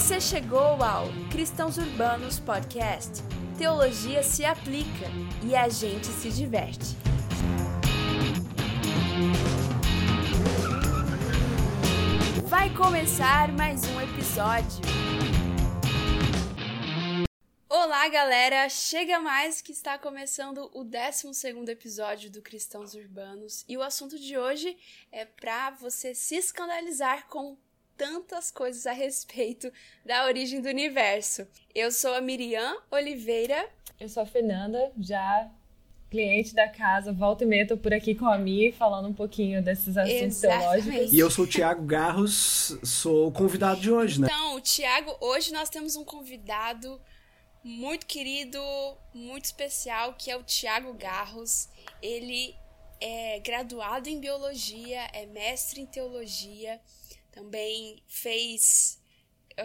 Você chegou ao Cristãos Urbanos Podcast. Teologia se aplica e a gente se diverte. Vai começar mais um episódio. Olá, galera! Chega mais que está começando o 12 episódio do Cristãos Urbanos e o assunto de hoje é para você se escandalizar com tantas coisas a respeito da origem do universo. Eu sou a Miriam Oliveira. Eu sou a Fernanda, já cliente da casa, volta e meia tô por aqui com a Mi, falando um pouquinho desses assuntos Exatamente. teológicos. E eu sou o Tiago Garros, sou o convidado de hoje, né? Então, Tiago, hoje nós temos um convidado muito querido, muito especial, que é o Tiago Garros. Ele é graduado em biologia, é mestre em teologia, também fez.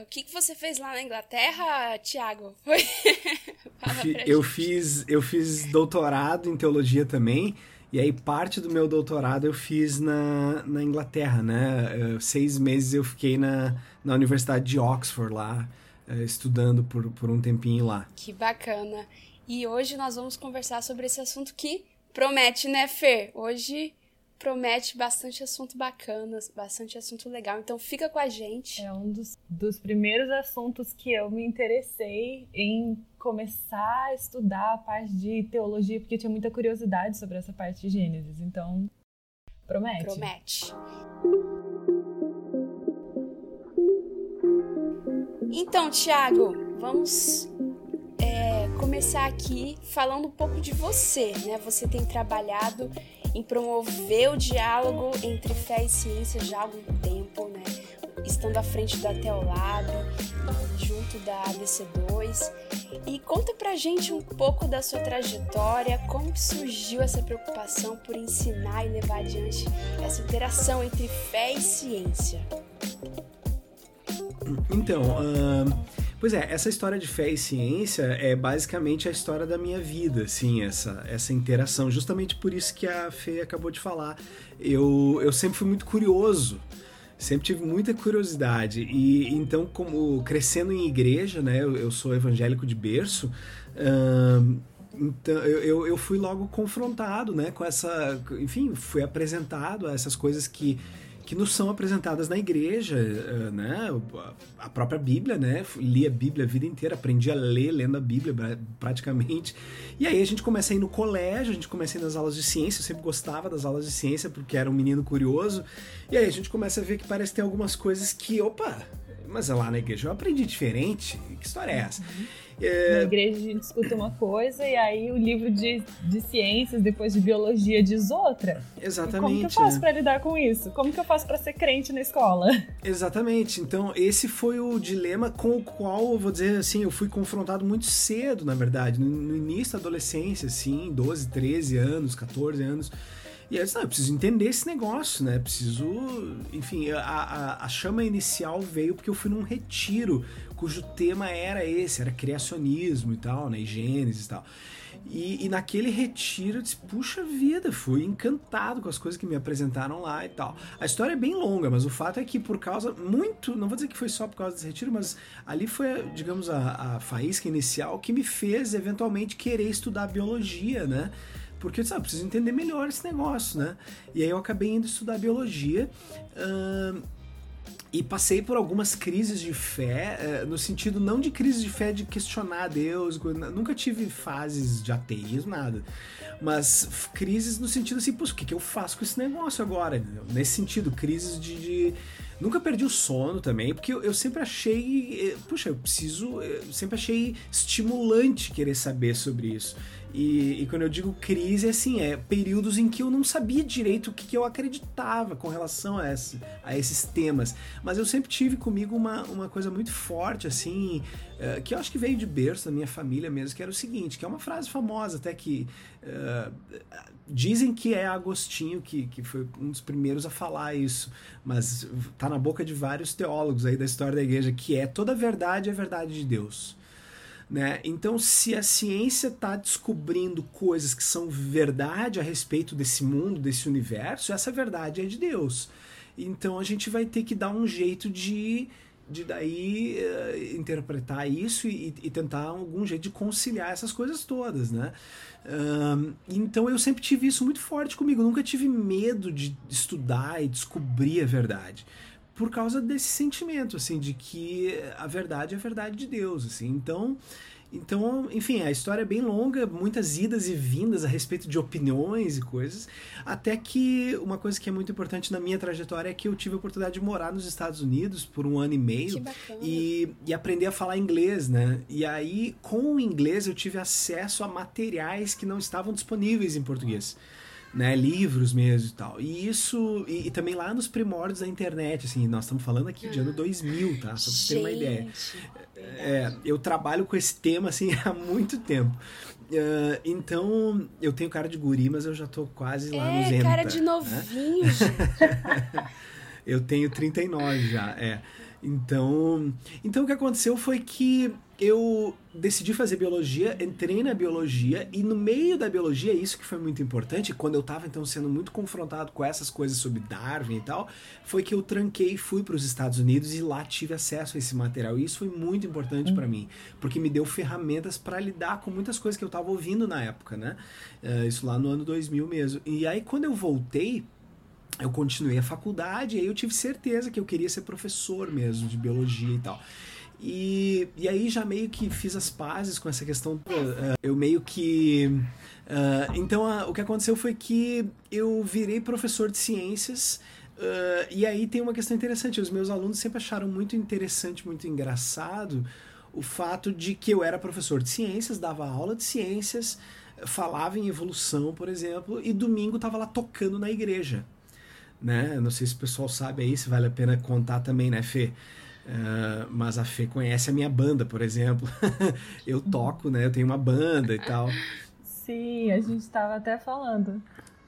O que, que você fez lá na Inglaterra, Tiago? eu fiz, eu fiz doutorado em teologia também. E aí, parte do meu doutorado eu fiz na, na Inglaterra, né? Seis meses eu fiquei na, na Universidade de Oxford lá. Eh, estudando por, por um tempinho lá. Que bacana. E hoje nós vamos conversar sobre esse assunto que promete, né, Fer? Hoje promete bastante assunto bacana, bastante assunto legal. Então fica com a gente. É um dos, dos primeiros assuntos que eu me interessei em começar a estudar a parte de teologia, porque eu tinha muita curiosidade sobre essa parte de Gênesis. Então, promete. Promete. Então, Thiago, vamos é, começar aqui falando um pouco de você, né? Você tem trabalhado em promover o diálogo entre fé e ciência já há algum tempo, né? Estando à frente ao Lado, junto da ABC2. E conta pra gente um pouco da sua trajetória, como surgiu essa preocupação por ensinar e levar adiante essa interação entre fé e ciência. Então, uh, pois é, essa história de fé e ciência é basicamente a história da minha vida, assim, essa, essa interação. Justamente por isso que a Fê acabou de falar. Eu, eu sempre fui muito curioso, sempre tive muita curiosidade. E então, como crescendo em igreja, né, eu, eu sou evangélico de berço. Uh, então eu, eu, eu fui logo confrontado né, com essa. Enfim, fui apresentado a essas coisas que que nos são apresentadas na igreja, eh, né? A própria Bíblia, né? Li a Bíblia a vida inteira, aprendi a ler lendo a Bíblia praticamente. E aí a gente começa a ir no colégio, a gente começa a ir nas aulas de ciência, eu sempre gostava das aulas de ciência porque era um menino curioso. E aí a gente começa a ver que parece que tem algumas coisas que, opa, mas lá na igreja eu aprendi diferente. Que história é essa? Uhum. É... Na igreja a gente escuta uma coisa e aí o livro de, de ciências, depois de biologia, diz outra. Exatamente. E como que eu faço né? para lidar com isso? Como que eu faço para ser crente na escola? Exatamente. Então, esse foi o dilema com o qual, eu vou dizer assim, eu fui confrontado muito cedo, na verdade. No, no início da adolescência, assim, 12, 13 anos, 14 anos. E aí eu disse, não, eu preciso entender esse negócio, né? Preciso. Enfim, a, a, a, chama inicial veio porque eu fui num retiro cujo tema era esse, era criacionismo e tal, né? E Gênesis e tal. E, e, naquele retiro eu disse, puxa vida, fui encantado com as coisas que me apresentaram lá e tal. A história é bem longa, mas o fato é que por causa, muito, não vou dizer que foi só por causa desse retiro, mas ali foi, digamos, a, a faísca inicial que me fez eventualmente querer estudar biologia, né? Porque eu disse, ah, preciso entender melhor esse negócio, né? E aí eu acabei indo estudar biologia. E passei por algumas crises de fé, eh, no sentido não de crise de fé de questionar Deus, nunca tive fases de ateísmo, nada. Mas crises no sentido assim, pô, o que, que eu faço com esse negócio agora? Nesse sentido, crises de, de Nunca perdi o sono também, porque eu, eu, sempre achei. Eh, puxa, eu preciso. Eu sempre achei estimulante querer saber sobre isso. E, e, quando eu digo crise, é assim, é períodos em que eu não sabia direito o que, que eu acreditava com relação a, a esses temas. Mas eu sempre tive comigo uma, uma coisa muito forte, assim, uh, que eu acho que veio de berço da minha família mesmo, que era o seguinte, que é uma frase famosa até que uh, dizem que é Agostinho que, que foi um dos primeiros a falar isso, mas tá na boca de vários teólogos aí da história da igreja, que é toda verdade é verdade de Deus. Né? Então, se a ciência está descobrindo coisas que são verdade a respeito desse mundo, desse universo, essa verdade é de Deus. Então, a gente vai ter que dar um jeito de de daí uh, interpretar isso e, e, tentar algum jeito de conciliar essas coisas todas, né? Uh, então eu sempre tive isso muito forte comigo, nunca tive medo de estudar e descobrir a verdade por causa desse sentimento assim de que a verdade é a verdade de Deus, assim. Então então, enfim, a história é bem longa, muitas idas e vindas a respeito de opiniões e coisas, até que uma coisa que é muito importante na minha trajetória é que eu tive a oportunidade de morar nos Estados Unidos por um ano e meio e, e aprender a falar inglês, né? E aí, com o inglês, eu tive acesso a materiais que não estavam disponíveis em português né, livros mesmo e tal. E isso, e, e, também lá nos primórdios da internet, assim, nós estamos falando aqui de ano 2000, tá? Só pra você ter uma ideia. É, eu trabalho com esse tema, assim, há muito tempo. Uh, então, eu tenho cara de guri, mas eu já tô quase lá é, no Zenta. cara de novinho, né? eu tenho 39 já, é. Então, então o que aconteceu foi que eu decidi fazer biologia, entrei na biologia e no meio da biologia, isso que foi muito importante, quando eu estava então sendo muito confrontado com essas coisas sobre Darwin e tal, foi que eu tranquei fui para os Estados Unidos e lá tive acesso a esse material. E isso foi muito importante para mim, porque me deu ferramentas para lidar com muitas coisas que eu estava ouvindo na época, né? Uh, isso lá no ano 2000 mesmo. E aí quando eu voltei, eu continuei a faculdade e aí eu tive certeza que eu queria ser professor mesmo de biologia e tal. E, e aí já meio que fiz as pazes com essa questão. Uh, eu meio que. Uh, então uh, o que aconteceu foi que eu virei professor de ciências. e aí tem uma questão interessante. Os meus alunos sempre acharam muito interessante, muito engraçado o fato de que eu era professor de ciências, dava aula de ciências, falava em evolução, por exemplo, e domingo estava lá tocando na igreja né? Não sei se o pessoal sabe aí, se vale a pena contar também, né, Fê? Uh, mas a Fê conhece a minha banda, por exemplo. eu toco, né? Eu tenho uma banda e tal. Sim, a gente estava até falando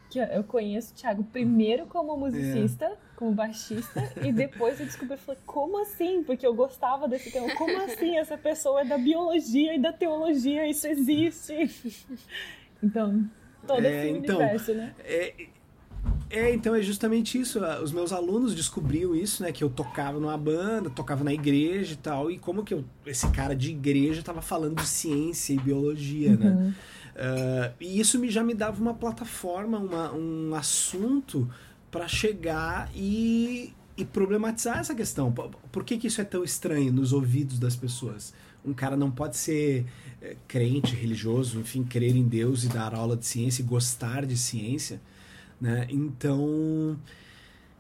que eu conheço o Thiago primeiro como musicista, é. como baixista, e depois eu descobri, falei, como assim? Porque eu gostava desse tema. Como assim essa pessoa é da biologia e da teologia? Isso existe? Então, todo é, esse então, universo, né? É, é, então é justamente isso. Os meus alunos descobriram isso, né? Que eu tocava numa banda, tocava na igreja e tal. E como que eu, esse cara de igreja estava falando de ciência e biologia, né? uhum. né? Uh, e isso me, já me dava uma plataforma, uma, um assunto para chegar e, e problematizar essa questão. Por, por que, que isso é tão estranho nos ouvidos das pessoas? Um cara não pode ser é, crente, religioso, enfim, crer em Deus e dar aula de ciência e gostar de ciência né? Então,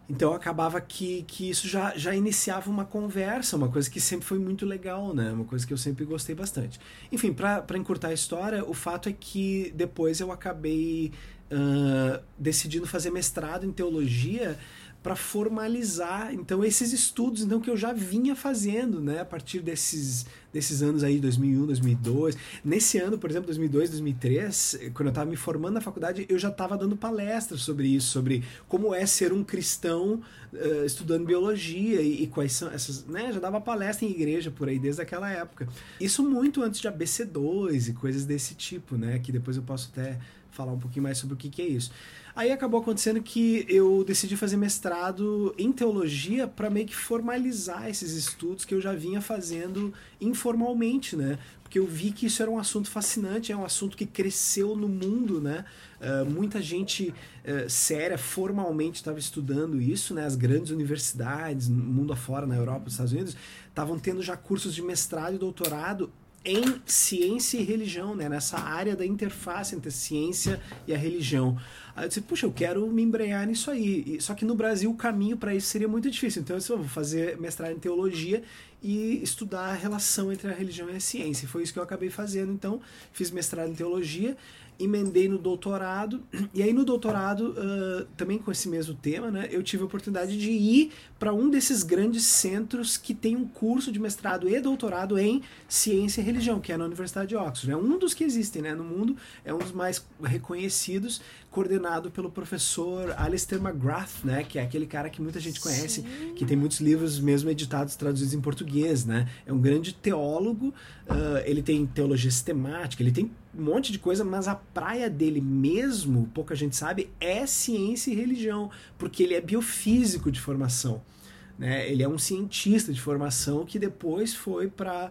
então acabava que, que isso já, já iniciava uma conversa, uma coisa que sempre foi muito legal, né? Uma coisa que eu sempre gostei bastante. Enfim, para encurtar a história, o fato é que depois eu acabei uh, decidindo fazer mestrado em teologia para formalizar então esses estudos então que eu já vinha fazendo né a partir desses desses anos aí 2001 2002 nesse ano por exemplo 2002 2003 quando eu estava me formando na faculdade eu já estava dando palestras sobre isso sobre como é ser um cristão uh, estudando biologia e, e, quais são essas né já dava palestra em igreja por aí desde aquela época. Isso muito antes de ABC2 e coisas desse tipo né que depois eu posso até falar um pouquinho mais sobre o que, que é isso Aí acabou acontecendo que eu decidi fazer mestrado em teologia para meio que formalizar esses estudos que eu já vinha fazendo informalmente, né? Porque eu vi que isso era um assunto fascinante, é um assunto que cresceu no mundo, né? Uh, muita gente uh, séria formalmente estava estudando isso, né? As grandes universidades, no mundo afora, na Europa, nos Estados Unidos, estavam tendo já cursos de mestrado e doutorado em ciência e religião, né? Nessa área da interface entre a ciência e a religião. Aí eu disse, puxa, eu quero me embrenhar nisso aí. Só que no Brasil o caminho para isso seria muito difícil. Então eu disse, vou fazer mestrado em teologia e estudar a relação entre a religião e a ciência. E foi isso que eu acabei fazendo. Então, fiz mestrado em teologia emendei no doutorado, e aí no doutorado, uh, também com esse mesmo tema, né, eu tive a oportunidade de ir para um desses grandes centros que tem um curso de mestrado e doutorado em ciência e religião, que é na Universidade de Oxford. É um dos que existem né, no mundo, é um dos mais reconhecidos, coordenado pelo professor Alistair McGrath, né, que é aquele cara que muita gente conhece, Sim. que tem muitos livros mesmo editados, traduzidos em português. Né? É um grande teólogo, uh, ele tem teologia sistemática, ele tem um monte de coisa, mas a praia dele mesmo, pouca gente sabe, é ciência e religião, porque ele é biofísico de formação. Né? Ele é um cientista de formação que depois foi para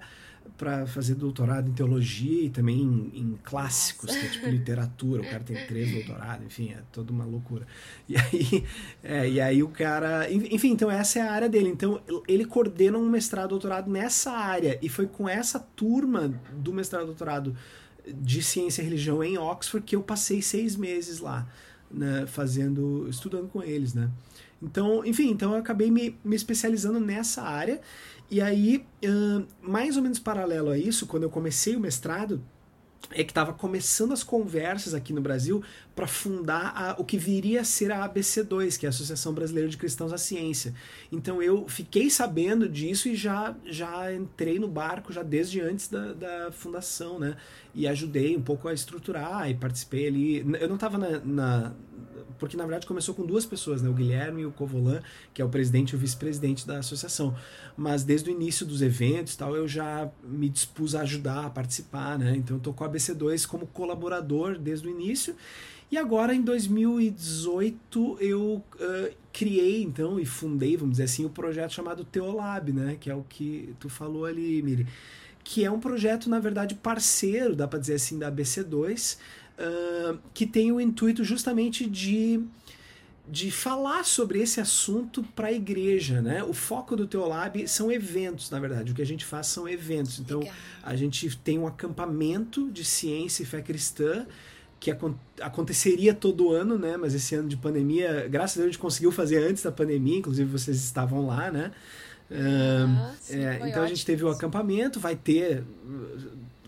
para fazer doutorado em teologia e também em, em clássicos, que é tipo literatura. O cara tem três doutorados, enfim, é toda uma loucura. E aí, é, e aí o cara. Enfim, então essa é a área dele. Então ele coordena um mestrado doutorado nessa área. E foi com essa turma do mestrado doutorado de ciência e religião em Oxford que eu passei seis meses lá, né, fazendo, estudando com eles, né? Então, enfim, então eu acabei me, me especializando nessa área e aí, mais ou menos paralelo a isso, quando eu comecei o mestrado, é que estava começando as conversas aqui no Brasil para fundar a, o que viria a ser a ABC2, que é a Associação Brasileira de Cristãos à Ciência. Então eu fiquei sabendo disso e já, já entrei no barco já desde antes da, da fundação, né? E ajudei um pouco a estruturar e participei ali. Eu não estava na, na porque na verdade começou com duas pessoas, né? O Guilherme e o Covolan, que é o presidente e o vice-presidente da associação. Mas desde o início dos eventos tal, eu já me dispus a ajudar, a participar, né? Então eu tô com a BC2 como colaborador desde o início. E agora, em 2018, eu uh, criei, então, e fundei, vamos dizer assim, o um projeto chamado Teolab, né? Que é o que tu falou ali, Miri. Que é um projeto, na verdade, parceiro, dá para dizer assim, da BC2, uh, que tem o intuito justamente de, de falar sobre esse assunto para a igreja. Né? O foco do Teolab são eventos, na verdade. O que a gente faz são eventos. Então, Legal. a gente tem um acampamento de ciência e fé cristã que aconteceria todo ano, né? Mas esse ano de pandemia, graças a Deus, a gente conseguiu fazer antes da pandemia, inclusive vocês estavam lá, né? Ah, sim, é, então a gente teve o acampamento, vai ter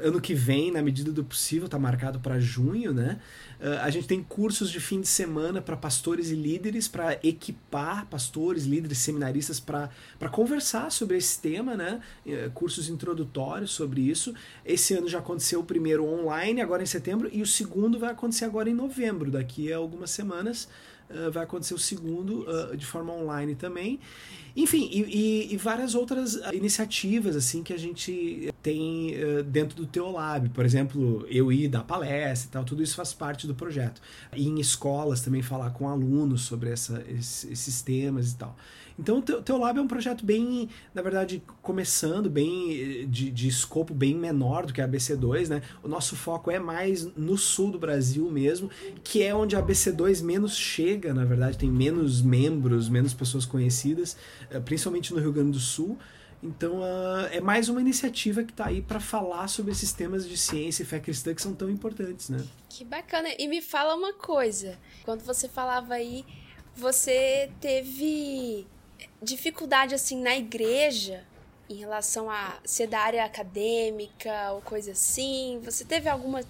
ano que vem, na medida do possível, está marcado para junho, né? Uh, a gente tem cursos de fim de semana para pastores e líderes, para equipar pastores, líderes, seminaristas para conversar sobre esse tema, né? Uh, cursos introdutórios sobre isso. Esse ano já aconteceu o primeiro online, agora em setembro, e o segundo vai acontecer agora em novembro, daqui a algumas semanas. Uh, vai acontecer o segundo de forma online também. Enfim, e, e, e, várias outras iniciativas assim que a gente tem uh, dentro do Teolab. Por exemplo, eu ir dar palestra e tal, tudo isso faz parte do projeto. E em escolas também falar com alunos sobre essa, esses, esses temas e tal. Então, o Teolab é um projeto bem, na verdade, começando, bem de, de escopo bem menor do que a ABC2, né? O nosso foco é mais no sul do Brasil mesmo, que é onde a ABC2 menos chega, na verdade, tem menos membros, menos pessoas conhecidas, eh, principalmente no Rio Grande do Sul. Então, uh, é mais uma iniciativa que está aí para falar sobre esses temas de ciência e fé cristã que são tão importantes, né? Que bacana. E me fala uma coisa. Quando você falava aí, você teve dificuldade assim na igreja em relação a ser da área acadêmica ou coisa assim? Você teve alguma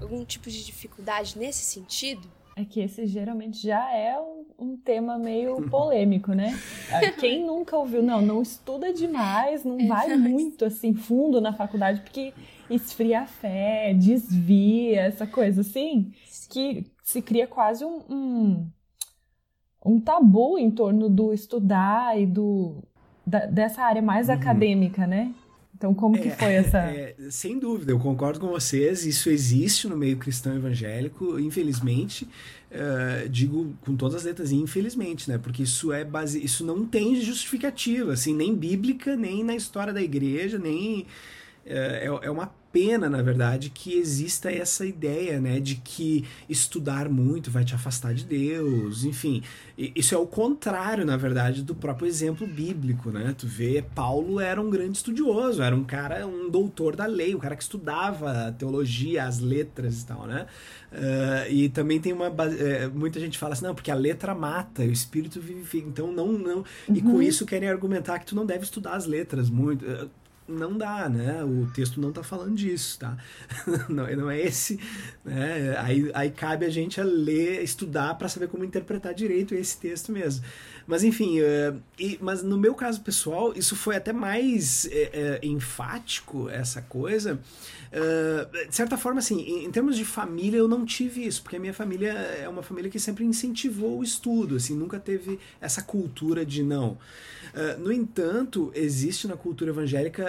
algum tipo de dificuldade nesse sentido? É que esse geralmente já é um, um tema meio polêmico, né? Ah, quem nunca ouviu, não, não estuda demais, não vai muito assim fundo na faculdade, porque esfria a fé, desvia, essa coisa assim, que se cria quase um, um um tabu em torno do estudar e do da, dessa área mais uhum. acadêmica, né? Então, como é, que foi essa. É, sem dúvida, eu concordo com vocês. Isso existe no meio cristão evangélico, infelizmente. Uh, digo com todas as letras, infelizmente, né? Porque isso é base... isso não tem justificativa, assim, nem bíblica, nem na história da igreja, nem. Uh, é, é uma pena, na verdade, que exista essa ideia, né, de que estudar muito vai te afastar de Deus, enfim. Isso é o contrário, na verdade, do próprio exemplo bíblico, né? Tu vê, Paulo era um grande estudioso, era um cara, um doutor da lei, um cara que estudava teologia, as letras e tal, né? Uh, e também tem uma. Uh, muita gente fala assim, não, porque a letra mata, o espírito vivifica. Então, não. não uhum. E com uhum. isso querem argumentar que tu não deve estudar as letras muito. Não dá, né? O texto não está falando disso, tá? não, não é esse, né? Aí, aí cabe a gente a ler, estudar para saber como interpretar direito esse texto mesmo. Mas enfim, uh, e, mas no meu caso pessoal, isso foi até mais uh, enfático, essa coisa. Uh, de certa forma, assim, em, em, termos de família, eu não tive isso, porque a minha família é uma família que sempre incentivou o estudo, assim, nunca teve essa cultura de não. No entanto, existe na cultura evangélica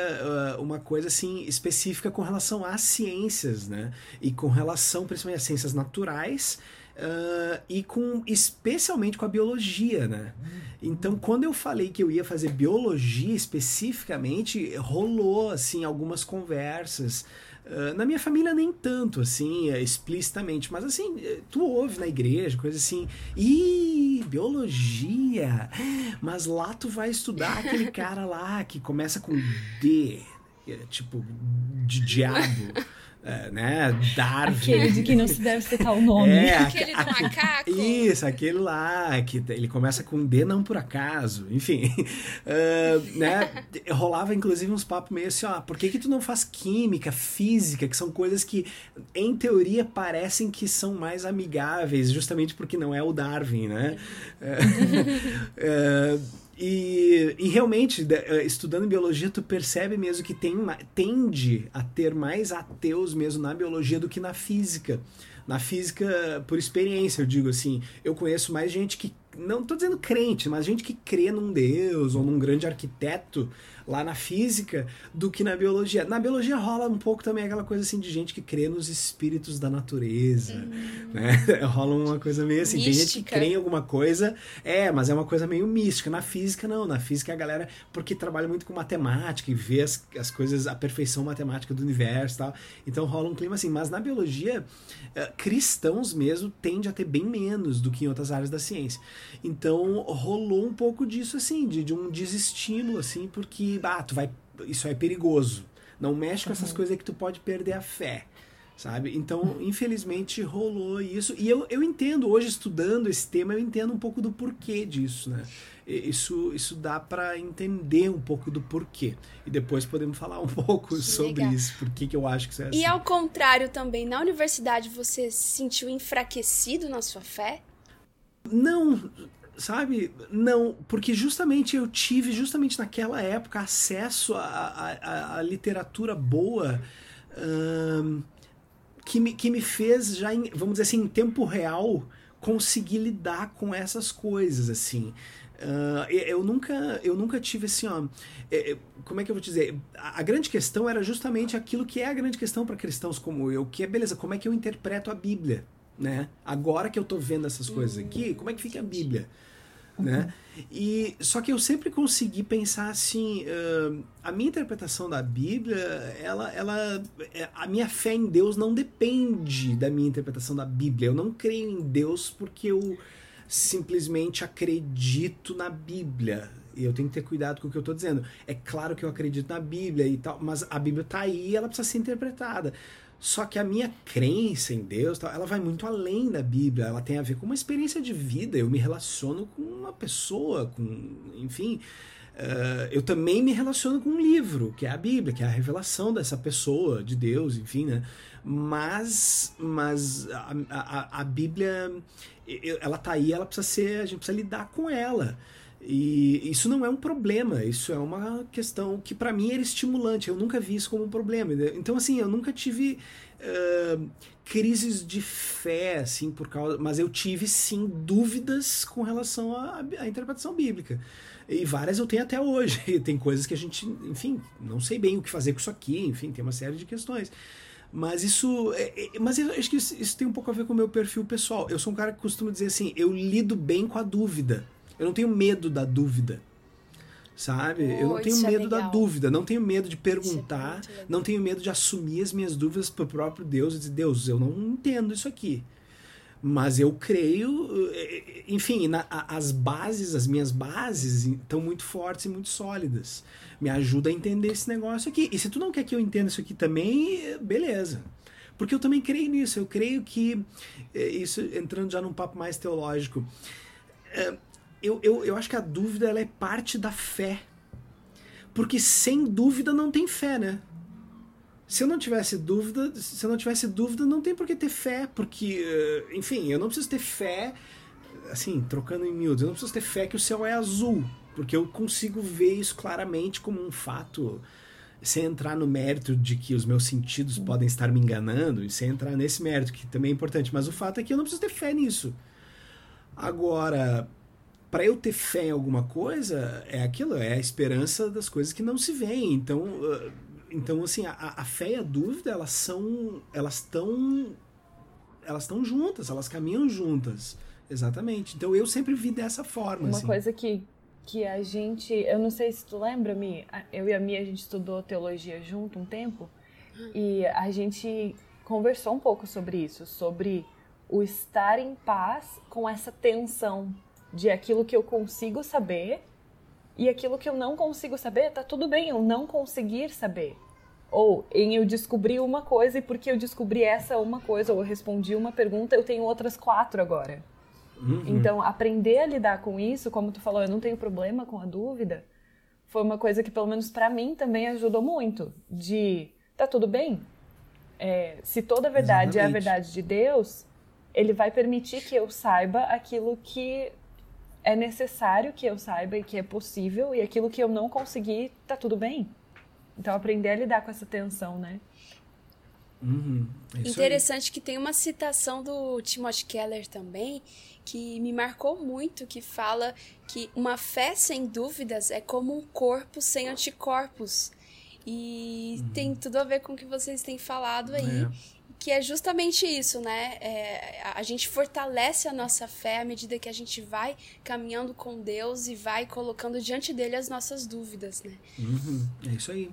uma coisa assim específica com relação às ciências, né? E com relação principalmente às ciências naturais uh, e com especialmente com a biologia, né? Então, quando eu falei que eu ia fazer biologia especificamente, rolou assim algumas conversas. Uh, na minha família nem tanto, assim, é, explicitamente, mas assim, eh, tu ouve na igreja, coisa assim, e biologia, mas lá tu vai estudar aquele cara lá que começa com D, é, tipo, de diabo. É, né? Darwin. Aquele de que não se deve citar o nome. É, aquele do macaco. Isso, aquele lá, que ele começa com D não por acaso, enfim. Uh, né? Rolava inclusive uns papos meio assim, ó, por que que tu não faz química, física, que são coisas que, em teoria, parecem que são mais amigáveis, justamente porque não é o Darwin, né? Uh, E, e realmente, eh, estudando biologia, tu percebe mesmo que tem, tende a ter mais ateus mesmo na biologia do que na física. Na física, por experiência, eu digo assim, eu conheço mais gente que não estou dizendo crente, mas gente que crê num Deus ou num grande arquiteto lá na física do que na biologia. Na biologia rola um pouco também aquela coisa assim de gente que crê nos espíritos da natureza, hum. né? rola uma coisa meio assim, mística. tem gente que crê em alguma coisa, é, mas é uma coisa meio mística. Na física não, na física a galera porque trabalha muito com matemática e vê as, as coisas, a perfeição matemática do universo, tal. Então rola um clima assim, mas na biologia uh, cristãos mesmo tende a ter bem menos do que em outras áreas da ciência. Então rolou um pouco disso assim, de, de um desestímulo assim, porque ah, tu vai, isso é perigoso. Não mexe com essas uhum. coisas que tu pode perder a fé. Sabe? Então, infelizmente, rolou isso. E eu, eu entendo, hoje, estudando esse tema, eu entendo um pouco do porquê disso, né? Isso, isso dá para entender um pouco do porquê. E depois podemos falar um pouco que sobre legal. isso, por que eu acho que isso é assim. E ao contrário também, na universidade você se sentiu enfraquecido na sua fé? Não, sabe? Não, porque justamente eu tive, justamente naquela época, acesso à literatura boa que, me, que me fez já, em, vamos dizer assim, em tempo real, conseguir lidar com essas coisas, assim. Uh, eu nunca eu nunca tive assim ó é, é, como é que eu vou dizer a, a, grande questão era justamente aquilo que é a grande questão para cristãos como eu que é beleza como é que eu interpreto a Bíblia né agora que eu tô vendo essas coisas aqui como é que fica a Bíblia né? E só que eu sempre consegui pensar assim, uh, a minha interpretação da Bíblia, ela, ela, é, a minha fé em Deus não depende da minha interpretação da Bíblia. Eu não creio em Deus porque eu simplesmente acredito na Bíblia. E eu tenho que ter cuidado com o que eu estou dizendo. É claro que eu acredito na Bíblia e tal, mas a Bíblia está aí e ela precisa ser interpretada. Só que a minha crença em Deus, ela vai muito além da Bíblia. Ela tem a ver com uma experiência de vida. Eu me relaciono com uma pessoa, com, enfim, uh, eu também me relaciono com um livro, que é a Bíblia, que é a revelação dessa pessoa, de Deus, enfim, né? Mas, mas a, a, a Bíblia, ela tá aí, ela precisa ser, a gente precisa lidar com ela. E isso não é um problema, isso é uma questão que para mim era estimulante. Eu nunca vi isso como um problema. Então, assim, eu nunca tive uh, crises de fé, assim, por causa. Mas eu tive sim dúvidas com relação à, à interpretação bíblica. E várias eu tenho até hoje. tem coisas que a gente, enfim, não sei bem o que fazer com isso aqui, enfim, tem uma série de questões. Mas isso. É, é, mas eu acho que isso, isso tem um pouco a ver com o meu perfil pessoal. Eu sou um cara que costuma dizer assim: eu lido bem com a dúvida. Eu não tenho medo da dúvida. Sabe? Oh, eu não tenho é medo é da dúvida, não tenho medo de perguntar, é não tenho medo de assumir as minhas dúvidas para o próprio Deus e dizer: Deus, eu não entendo isso aqui. Mas eu creio, eh, enfim, na, as bases, as minhas bases estão muito fortes e muito sólidas. Me ajuda a entender esse negócio aqui. E se tu não quer que eu entenda isso aqui também, beleza. Porque eu também creio nisso. Eu creio que, eh, isso entrando já num papo mais teológico, eh, eu, eu, eu acho que a dúvida ela é parte da fé. Porque sem dúvida não tem fé, né? Se eu não tivesse dúvida, se eu não tivesse dúvida, não tem por que ter fé, porque, eh, enfim, eu não preciso ter fé, assim, trocando em miúdos, eu não preciso ter fé que o céu é azul, porque eu consigo ver isso claramente como um fato, sem entrar no mérito de que os meus sentidos podem estar me enganando, e sem entrar nesse mérito, que também é importante, mas o fato é que eu não preciso ter fé nisso. Agora, para eu ter fé em alguma coisa, é aquilo, é a esperança das coisas que não se veem. Então, uh, então assim, a, a fé e a dúvida, elas são, elas estão, elas estão juntas, elas caminham juntas. exatamente. Então eu sempre vi dessa forma. Uma assim. coisa que, que a gente. Eu não sei se tu lembra, Mi, eu e a Mi a gente estudou teologia junto um tempo e a gente conversou um pouco sobre isso, sobre o estar em paz com essa tensão de aquilo que eu consigo saber e aquilo que eu não consigo saber, tá tudo bem eu não conseguir saber. Ou em eu descobri uma coisa e porque eu descobri essa uma coisa, ou eu respondi uma pergunta, eu tenho outras quatro agora. Uhum. Então, aprender a lidar com isso, como tu falou, eu não tenho problema com a dúvida, foi uma coisa que, pelo menos para mim, também ajudou muito. De, tá tudo bem? É, se toda verdade Exatamente. é a verdade de Deus, ele vai permitir que eu saiba aquilo que é necessário que eu saiba e que é possível, e aquilo que eu não conseguir, tá tudo bem. Então, aprender a lidar com essa tensão, né? Uhum, é Interessante aí. que tem uma citação do Timothy Keller também que me marcou muito, que fala que uma fé sem dúvidas é como um corpo sem anticorpos. E uhum. tem tudo a ver com o que vocês têm falado aí. É. Que é justamente isso, né? É, a gente fortalece a nossa fé à medida que a gente vai caminhando com Deus e vai colocando diante dele as nossas dúvidas, né? Uhum. É isso aí.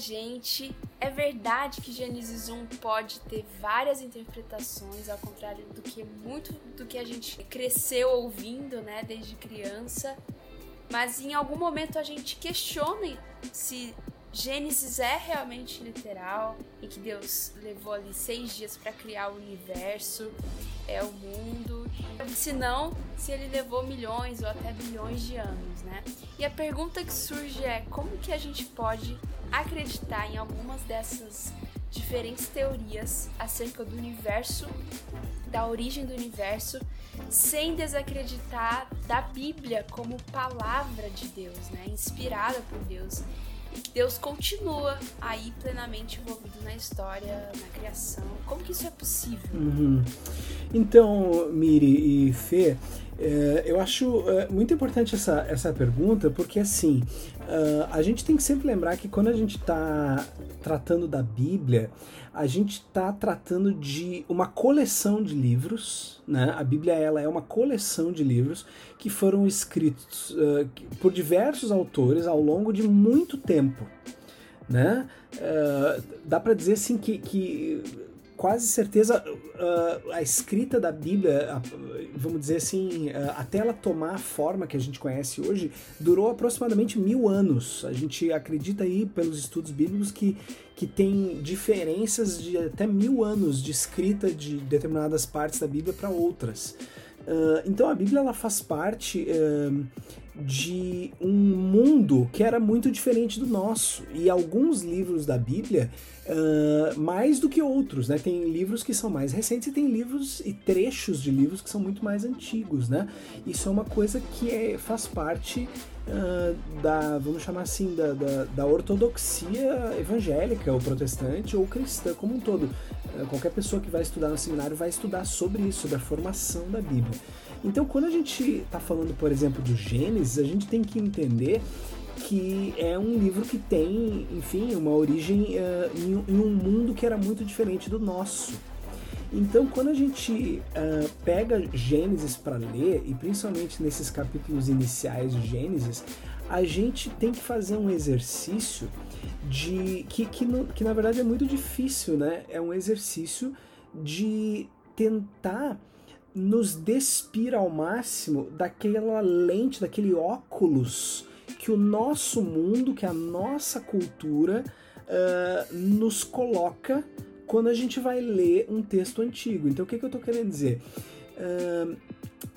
Gente, é verdade que Gênesis 1 pode ter várias interpretações, ao contrário do que muito do que a gente cresceu ouvindo, né, desde criança. Mas em algum momento a gente questiona se Gênesis é realmente literal e que Deus levou ali seis dias para criar o universo, é o mundo. Se não, se ele levou milhões ou até bilhões de anos, né? E a pergunta que surge é como que a gente pode acreditar em algumas dessas diferentes teorias acerca do universo, da origem do universo, sem desacreditar da Bíblia como palavra de Deus, né? Inspirada por Deus. Deus continua aí plenamente envolvido na história, na criação. Como que isso é possível? Uhum. Então, Miri e Fê, é, eu acho é, muito importante essa, essa pergunta, porque assim, uh, a gente tem que sempre lembrar que quando a gente está tratando da Bíblia, a gente está tratando de uma coleção de livros, né? A Bíblia ela é uma coleção de livros que foram escritos por diversos autores ao longo de muito tempo, né? Uh, dá para dizer assim que, que quase certeza uh, a escrita da Bíblia, vamos dizer assim, uh, até ela tomar a forma que a gente conhece hoje, durou aproximadamente mil anos. A gente acredita aí, pelos estudos bíblicos, que, que tem diferenças de até mil anos de escrita de determinadas partes da Bíblia para outras. Uh, então a Bíblia ela faz parte de um mundo que era muito diferente do nosso. E alguns livros da Bíblia, uh, mais do que outros, né? Tem livros que são mais recentes e tem livros e trechos de livros que são muito mais antigos, né? Isso é uma coisa que é, faz parte uh, da, vamos chamar assim, da, da, da, ortodoxia evangélica, ou protestante, ou cristã como um todo. Uh, qualquer pessoa que vai estudar no seminário vai estudar sobre isso, sobre a formação da Bíblia. Então, quando a gente está falando, por exemplo, do Gênesis, a gente tem que entender que é um livro que tem, enfim, uma origem uh, em, em, um mundo que era muito diferente do nosso. Então, quando a gente uh, pega Gênesis para ler, e principalmente nesses capítulos iniciais de Gênesis, a gente tem que fazer um exercício de que, que, no, que na verdade é muito difícil, né? É um exercício de tentar nos despir ao máximo daquela lente, daquele óculos que o nosso mundo, que a nossa cultura uh, nos coloca quando a gente vai ler um texto antigo. Então, o que, que eu estou querendo dizer? Uh,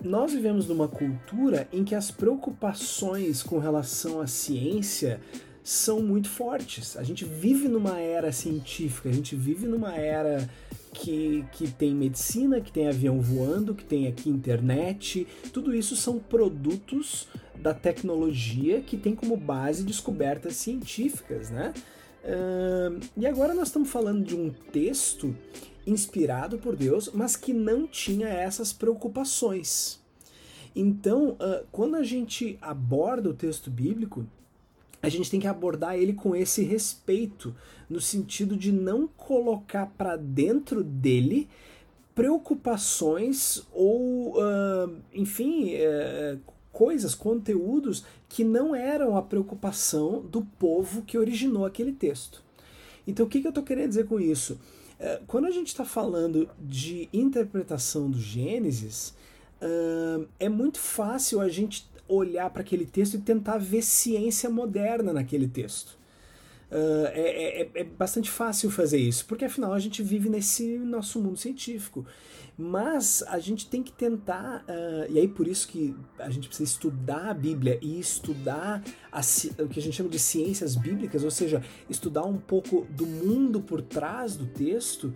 nós vivemos numa cultura em que as preocupações com relação à ciência são muito fortes. A gente vive numa era científica, a gente vive numa era que, que tem medicina, que tem avião voando, que tem aqui internet. Tudo isso são produtos da tecnologia que tem como base descobertas científicas, né? Uh, e agora nós estamos falando de um texto inspirado por Deus, mas que não tinha essas preocupações. Então, uh, quando a gente aborda o texto bíblico, a gente tem que abordar ele com esse respeito, no sentido de não colocar para dentro dele preocupações ou, uh, enfim, uh, coisas, conteúdos que não eram a preocupação do povo que originou aquele texto. Então, o que, que eu estou querendo dizer com isso? Uh, quando a gente está falando de interpretação do Gênesis, é muito fácil a gente olhar para aquele texto e tentar ver ciência moderna naquele texto. Uh, é, é, é, bastante fácil fazer isso, porque afinal a gente vive nesse nosso mundo científico. Mas a gente tem que tentar, uh, e aí por isso que a gente precisa estudar a Bíblia e estudar a, o que a gente chama de ciências bíblicas, ou seja, estudar um pouco do mundo por trás do texto,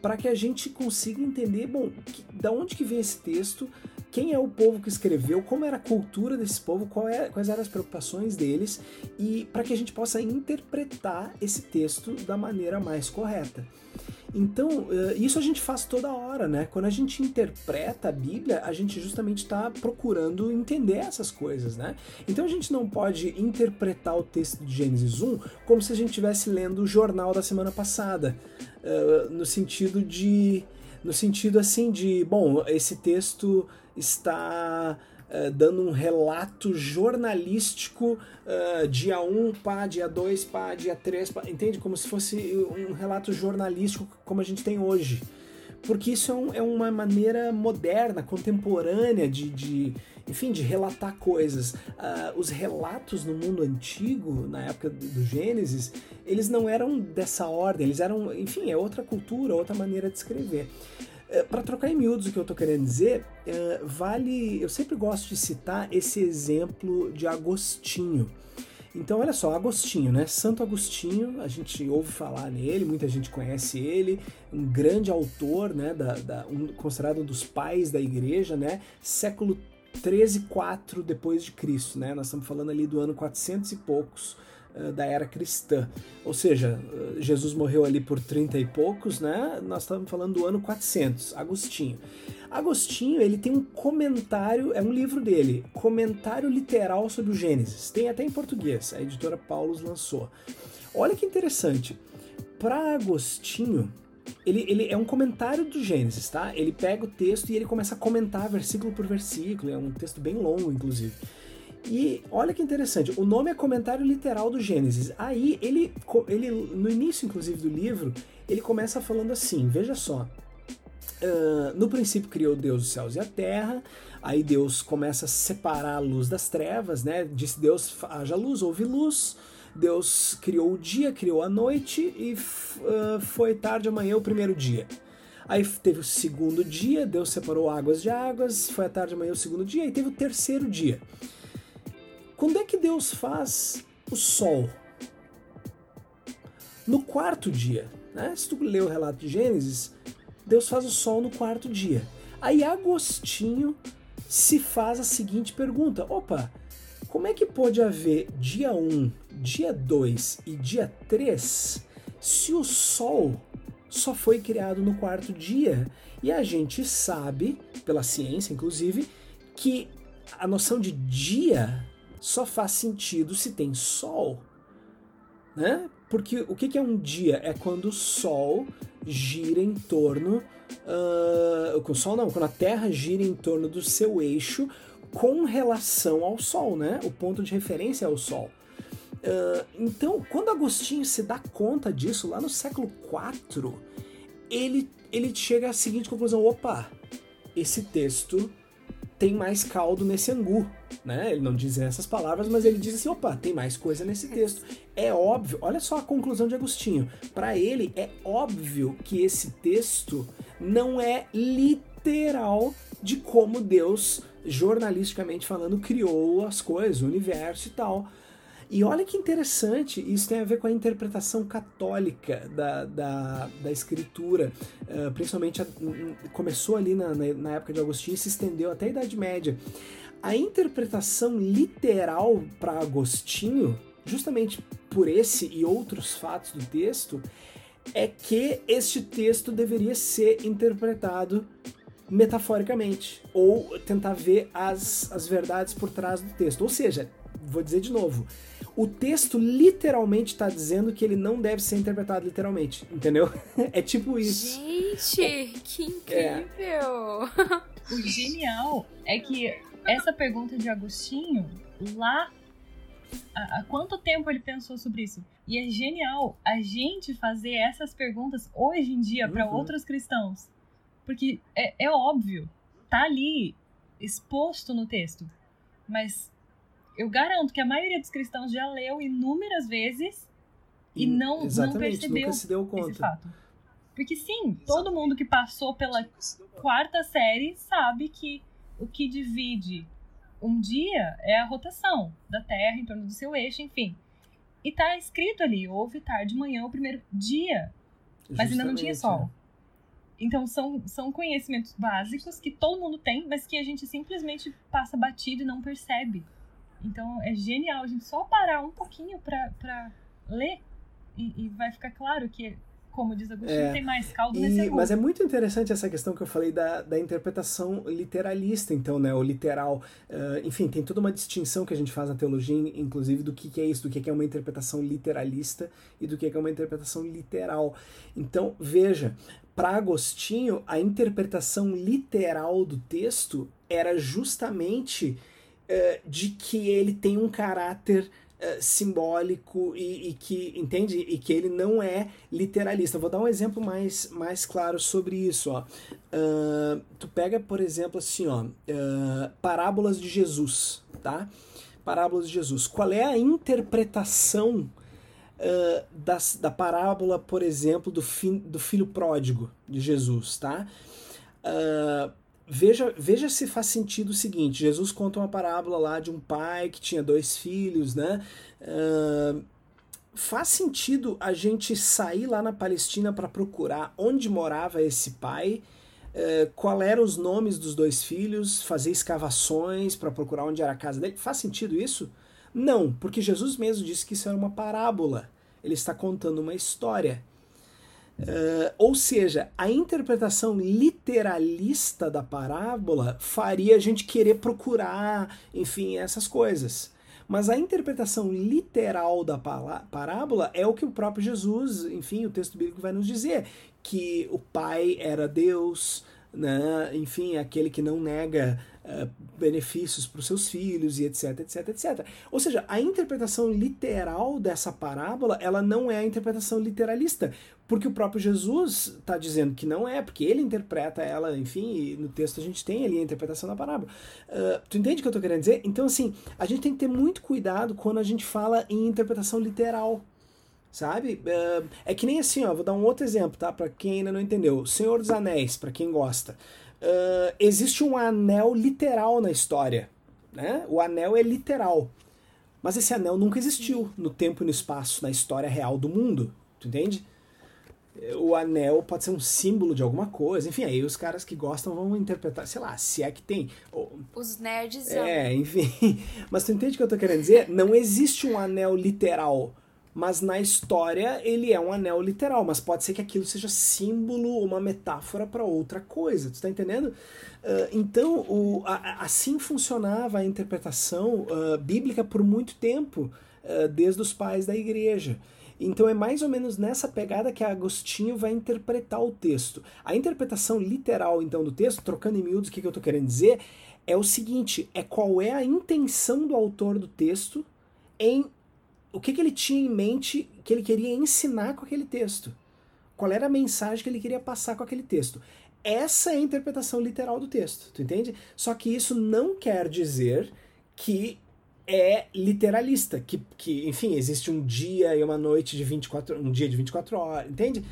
para que a gente consiga entender, bom, que, da onde que vem esse texto, quem é o povo que escreveu, como era a cultura desse povo, é, quais eram as preocupações deles e para que a gente possa interpretar esse texto da maneira mais correta. Então, eh, isso a gente faz toda hora, né? Quando a gente interpreta a Bíblia, a gente justamente está procurando entender essas coisas, né? Então a gente não pode interpretar o texto de Gênesis 1 como se a gente estivesse lendo o jornal da semana passada, eh, no sentido de. No sentido assim de, bom, esse texto está uh, dando um relato jornalístico uh, dia 1, um, pá, dia 2, pá, dia 3, pá, entende? Como se fosse um relato jornalístico como a gente tem hoje. Porque isso é, um, é uma maneira moderna, contemporânea de, de, enfim, de relatar coisas. Uh, os relatos no mundo antigo, na época do Gênesis, eles não eram dessa ordem, eles eram, enfim, é outra cultura, outra maneira de escrever. É, para trocar em miúdos o que eu estou querendo dizer, é, vale. Eu sempre gosto de citar esse exemplo de Agostinho. Então, olha só, Agostinho, né? Santo Agostinho, a gente ouve falar nele, muita gente conhece ele, um grande autor, né? Da, da um, considerado um dos pais da igreja, né? Século 13, 4 depois de Cristo, né? Nós estamos falando ali do ano 400 e poucos da era cristã. Ou seja, eh, Jesus morreu ali por 30 e poucos, né? Nós estamos falando do ano 400, Agostinho. Agostinho, ele tem um comentário, é um livro dele, Comentário Literal sobre o Gênesis. Tem até em português, a editora Paulus lançou. Olha que interessante. Para Agostinho, ele, ele é um comentário do Gênesis, tá? Ele pega o texto e ele começa a comentar versículo por versículo, é um texto bem longo, inclusive. E olha que interessante, o nome é comentário literal do Gênesis. Aí ele, ele no início, inclusive, do livro, ele começa falando assim: veja só. Uh, no princípio criou Deus os céus e a terra, aí Deus começa a separar a luz das trevas, né? Disse Deus, haja luz, houve luz. Deus criou o dia, criou a noite e uh, foi tarde amanhã o primeiro dia. Aí teve o segundo dia, Deus separou águas de águas, foi a tarde amanhã o segundo dia, e teve o terceiro dia. Quando é que Deus faz o sol? No quarto dia. Né? Se tu ler o relato de Gênesis, Deus faz o sol no quarto dia. Aí Agostinho se faz a seguinte pergunta: opa, como é que pode haver dia 1, dia 2 e dia 3 se o Sol só foi criado no quarto dia? E a gente sabe, pela ciência inclusive, que a noção de dia só faz sentido se tem sol, né? Porque o que é um dia? É quando o Sol gira em torno. Uh, o Sol não, quando a Terra gira em torno do seu eixo com relação ao Sol, né? O ponto de referência é o Sol. Uh, então, quando Agostinho se dá conta disso, lá no século IV, ele, ele chega à seguinte conclusão: opa, esse texto tem mais caldo nesse angu, né? Ele não diz essas palavras, mas ele diz assim, opa, tem mais coisa nesse texto. É óbvio, olha só a conclusão de Agostinho. Para ele é óbvio que esse texto não é literal de como Deus, jornalisticamente falando, criou as coisas, o universo e tal. E olha que interessante, isso tem a ver com a interpretação católica da, da, da escritura, uh, principalmente a, começou ali na, na época de Agostinho e se estendeu até a Idade Média. A interpretação literal para Agostinho, justamente por esse e outros fatos do texto, é que este texto deveria ser interpretado metaforicamente, ou tentar ver as, as verdades por trás do texto. Ou seja, vou dizer de novo, o texto literalmente está dizendo que ele não deve ser interpretado literalmente, entendeu? é tipo isso. Gente, que incrível! É. O genial é que essa pergunta de Agostinho, lá há quanto tempo ele pensou sobre isso? E é genial a gente fazer essas perguntas hoje em dia para uhum. outros cristãos. Porque é, é óbvio, tá ali exposto no texto. Mas eu garanto que a maioria dos cristãos já leu inúmeras vezes e, e não, não percebeu nunca se deu conta. esse fato. Porque sim, todo mundo que passou pela quarta série sabe que o que divide um dia é a rotação da Terra em torno do seu eixo, enfim. E tá escrito ali, houve tarde de manhã o primeiro dia, mas ainda não tinha sol. Então são, são conhecimentos básicos que todo mundo tem, mas que a gente simplesmente passa batido e não percebe. Então é genial a gente só parar um pouquinho para ler e, e, vai ficar claro que, como diz Agostinho, é, tem mais caldo e, nesse Mas é muito interessante essa questão que eu falei da, da interpretação literalista, então, né? O literal. Uh, enfim, tem toda uma distinção que a gente faz na teologia, inclusive, do que, que é isso, do que, que é uma interpretação literalista e do que, que é uma interpretação literal. Então, veja, para Agostinho, a interpretação literal do texto era justamente uh, de que ele tem um caráter uh, simbólico e, e, que, entende? E que ele não é literalista. Vou dar um exemplo mais, mais claro sobre isso. Ó. Uh, tu pega, por exemplo, assim, ó, parábolas de Jesus, tá? Parábolas de Jesus. Qual é a interpretação uh, das, da parábola, por exemplo, do, fi, do filho pródigo de Jesus, tá? Uh, veja, veja se faz sentido o seguinte: Jesus conta uma parábola lá de um pai que tinha dois filhos, né? Uh, faz sentido a gente sair lá na Palestina para procurar onde morava esse pai? Uh, qual eram os nomes dos dois filhos, fazer escavações para procurar onde era a casa dele. Faz sentido isso? Não, porque Jesus mesmo disse que isso era uma parábola. Ele está contando uma história. Uh, ou seja, a interpretação literalista da parábola faria a gente querer procurar, enfim, essas coisas. Mas a interpretação literal da parábola é o que o próprio Jesus, enfim, o texto bíblico vai nos dizer: que o Pai era Deus, né? enfim, aquele que não nega uh, benefícios para os seus filhos e etc, etc, etc. Ou seja, a interpretação literal dessa parábola, ela não é a interpretação literalista, porque o próprio Jesus está dizendo que não é, porque ele interpreta ela, enfim, no texto a gente tem ali a interpretação da parábola. Uh, tu entende o que eu estou querendo dizer? Então, assim, a gente tem que ter muito cuidado quando a gente fala em interpretação literal sabe? Uh, é que nem assim, ó, vou dar um outro exemplo, tá? Para quem ainda não entendeu. Senhor dos Anéis, para quem gosta. Uh, existe um anel literal na história, né? O anel é literal. Mas esse anel nunca existiu no tempo e no espaço, na história real do mundo, tu entende? O anel pode ser um símbolo de alguma coisa, enfim, aí os caras que gostam vão interpretar, sei lá, se é que tem. Os nerds. É, enfim. Mas tu entende o que eu tô querendo dizer? Não existe um anel literal mas na história ele é um anel literal, mas pode ser que aquilo seja símbolo, uma metáfora para outra coisa, tu tá entendendo? Uh, então, o, a, assim funcionava a interpretação uh, bíblica por muito tempo, uh, desde os pais da igreja. Então é mais ou menos nessa pegada que Agostinho vai interpretar o texto. A interpretação literal, então, do texto, trocando em miúdos o que, que eu estou querendo dizer, é o seguinte: é qual é a intenção do autor do texto em o que, que ele tinha em mente que ele queria ensinar com aquele texto. Qual era a mensagem que ele queria passar com aquele texto. Essa é a interpretação literal do texto, tu entende? Só que isso não quer dizer que é literalista, que, que enfim, existe um dia e uma noite de 24, um dia de 24 horas, entende?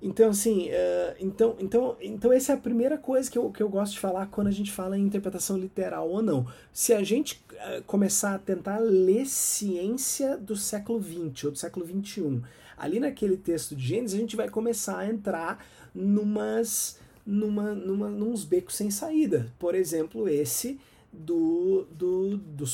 Então, assim, uh, então, então, então essa é a primeira coisa que eu, que eu gosto de falar quando a gente fala em interpretação literal ou não. Se a gente uh, começar a tentar ler ciência do século XX ou do século XXI, ali naquele texto de Gênesis, a gente vai começar a entrar numas, numa, numa, nos becos sem saída. Por exemplo, esse do, do, do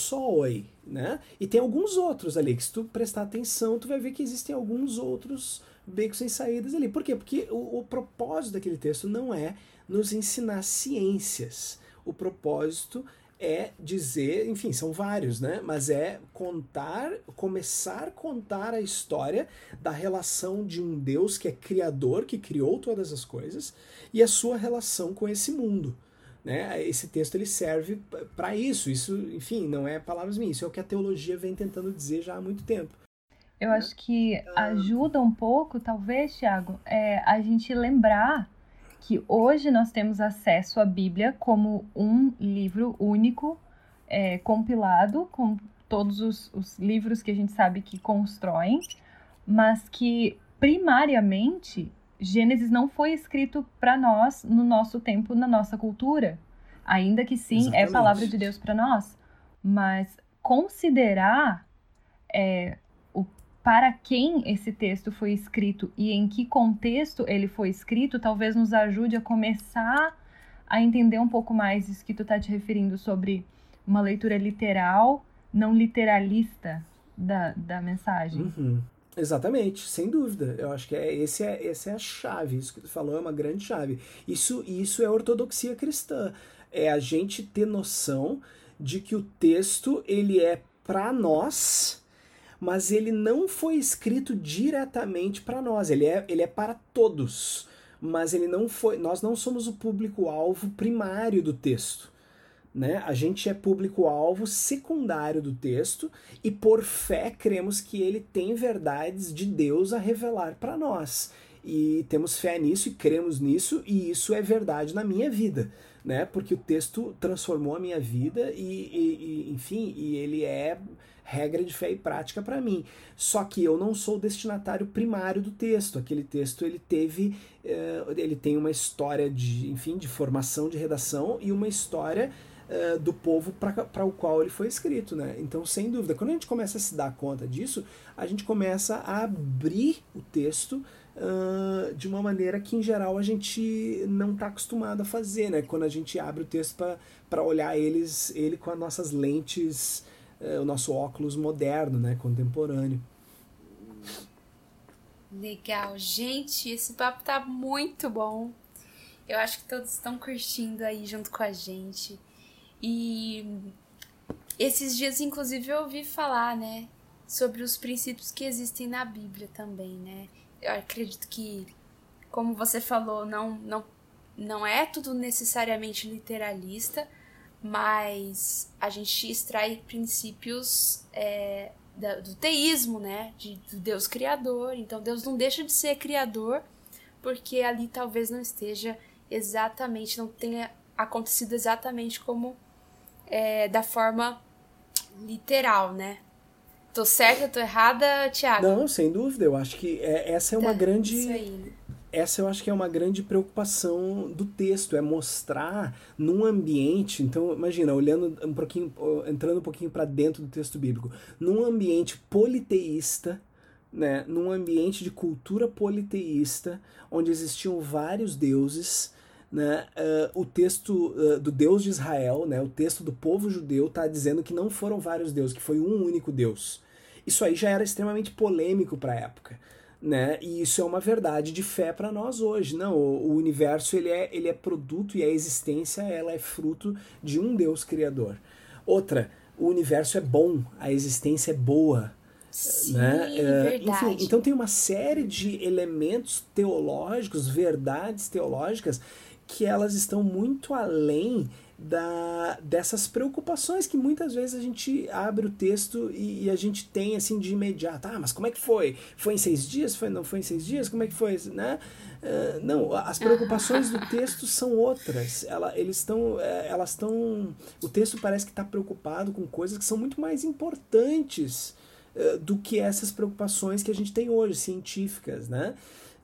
aí, né? E tem alguns outros ali, que se tu prestar atenção, tu vai ver que existem alguns outros becos sem saídas ali. Por quê? Porque o, o propósito daquele texto não é nos ensinar ciências. O propósito é dizer, enfim, são vários, né? Mas é contar, começar a contar a história da relação de um Deus que é criador, que criou todas as coisas, e a sua relação com esse mundo. Né? Esse texto ele serve para isso. Isso, enfim, não é palavras minhas, isso é o que a teologia vem tentando dizer já há muito tempo. Eu acho que ajuda um pouco, talvez, Tiago, é a gente lembrar que hoje nós temos acesso à Bíblia como um livro único, é, compilado com todos os, os livros que a gente sabe que constroem, mas que primariamente Gênesis não foi escrito para nós no nosso tempo, na nossa cultura. Ainda que sim, Exatamente. é palavra de Deus para nós. Mas considerar é, para quem esse texto foi escrito e em que contexto ele foi escrito, talvez nos ajude a começar a entender um pouco mais isso que tu está te referindo sobre uma leitura literal, não literalista da, da mensagem. Uhum. Exatamente, sem dúvida. Eu acho que é, esse é, essa é a chave. Isso que tu falou é uma grande chave. Isso, isso é ortodoxia cristã. É a gente ter noção de que o texto ele é para nós mas ele não foi escrito diretamente para nós, ele é, ele é para todos, mas ele não foi, nós não somos o público-alvo primário do texto. Né? A gente é público-alvo secundário do texto e por fé cremos que ele tem verdades de Deus a revelar para nós. E temos fé nisso e cremos nisso, e isso é verdade na minha vida, né? Porque o texto transformou a minha vida e, e, e enfim, e ele é regra de fé e prática para mim. Só que eu não sou o destinatário primário do texto. Aquele texto ele teve, uh, ele tem uma história de, enfim, de formação, de redação e uma história uh, do povo para o qual ele foi escrito, né? Então, sem dúvida, quando a gente começa a se dar conta disso, a gente começa a abrir o texto Uh, de uma maneira que em geral a gente não está acostumado a fazer, né? Quando a gente abre o texto para olhar eles, ele com as nossas lentes é, o nosso óculos moderno, né, contemporâneo. Legal, gente, esse papo tá muito bom. Eu acho que todos estão curtindo aí junto com a gente. E esses dias, inclusive, eu ouvi falar, né, sobre os princípios que existem na Bíblia também, né? Eu acredito que, como você falou, não, não, não é tudo necessariamente literalista, mas a gente extrai princípios é, do teísmo, né? De, do Deus criador. Então Deus não deixa de ser criador, porque ali talvez não esteja exatamente, não tenha acontecido exatamente como é, da forma literal, né? Tô certa, tô errada, Tiago? Não, sem dúvida. Eu acho que é, essa é uma tá, grande. Isso aí, né? essa eu acho que é uma grande preocupação do texto, é mostrar num ambiente, então imagina, olhando um pouquinho, entrando um pouquinho para dentro do texto bíblico, num ambiente politeísta, né, num ambiente de cultura politeísta, onde existiam vários deuses, né, uh, o texto uh, do Deus de Israel, né, o texto do povo judeu está dizendo que não foram vários deuses, que foi um único Deus. Isso aí já era extremamente polêmico para a época né? E isso é uma verdade de fé para nós hoje. Não, o, o, universo ele é, ele é produto e a existência ela é fruto de um Deus criador. Outra, o universo é bom, a existência é boa. Sim, né? É, enfim, então tem uma série de elementos teológicos, verdades teológicas, que elas estão muito além da, dessas preocupações que muitas vezes a gente abre o texto e, e, a gente tem assim de imediato. Ah, mas como é que foi? Foi em seis dias? Foi, não foi em seis dias? Como é que foi? Né? Uh, não, as preocupações do texto são outras. Ela, eles estão, é, elas estão. O texto parece que está preocupado com coisas que são muito mais importantes uh, do que essas preocupações que a gente tem hoje, científicas, né?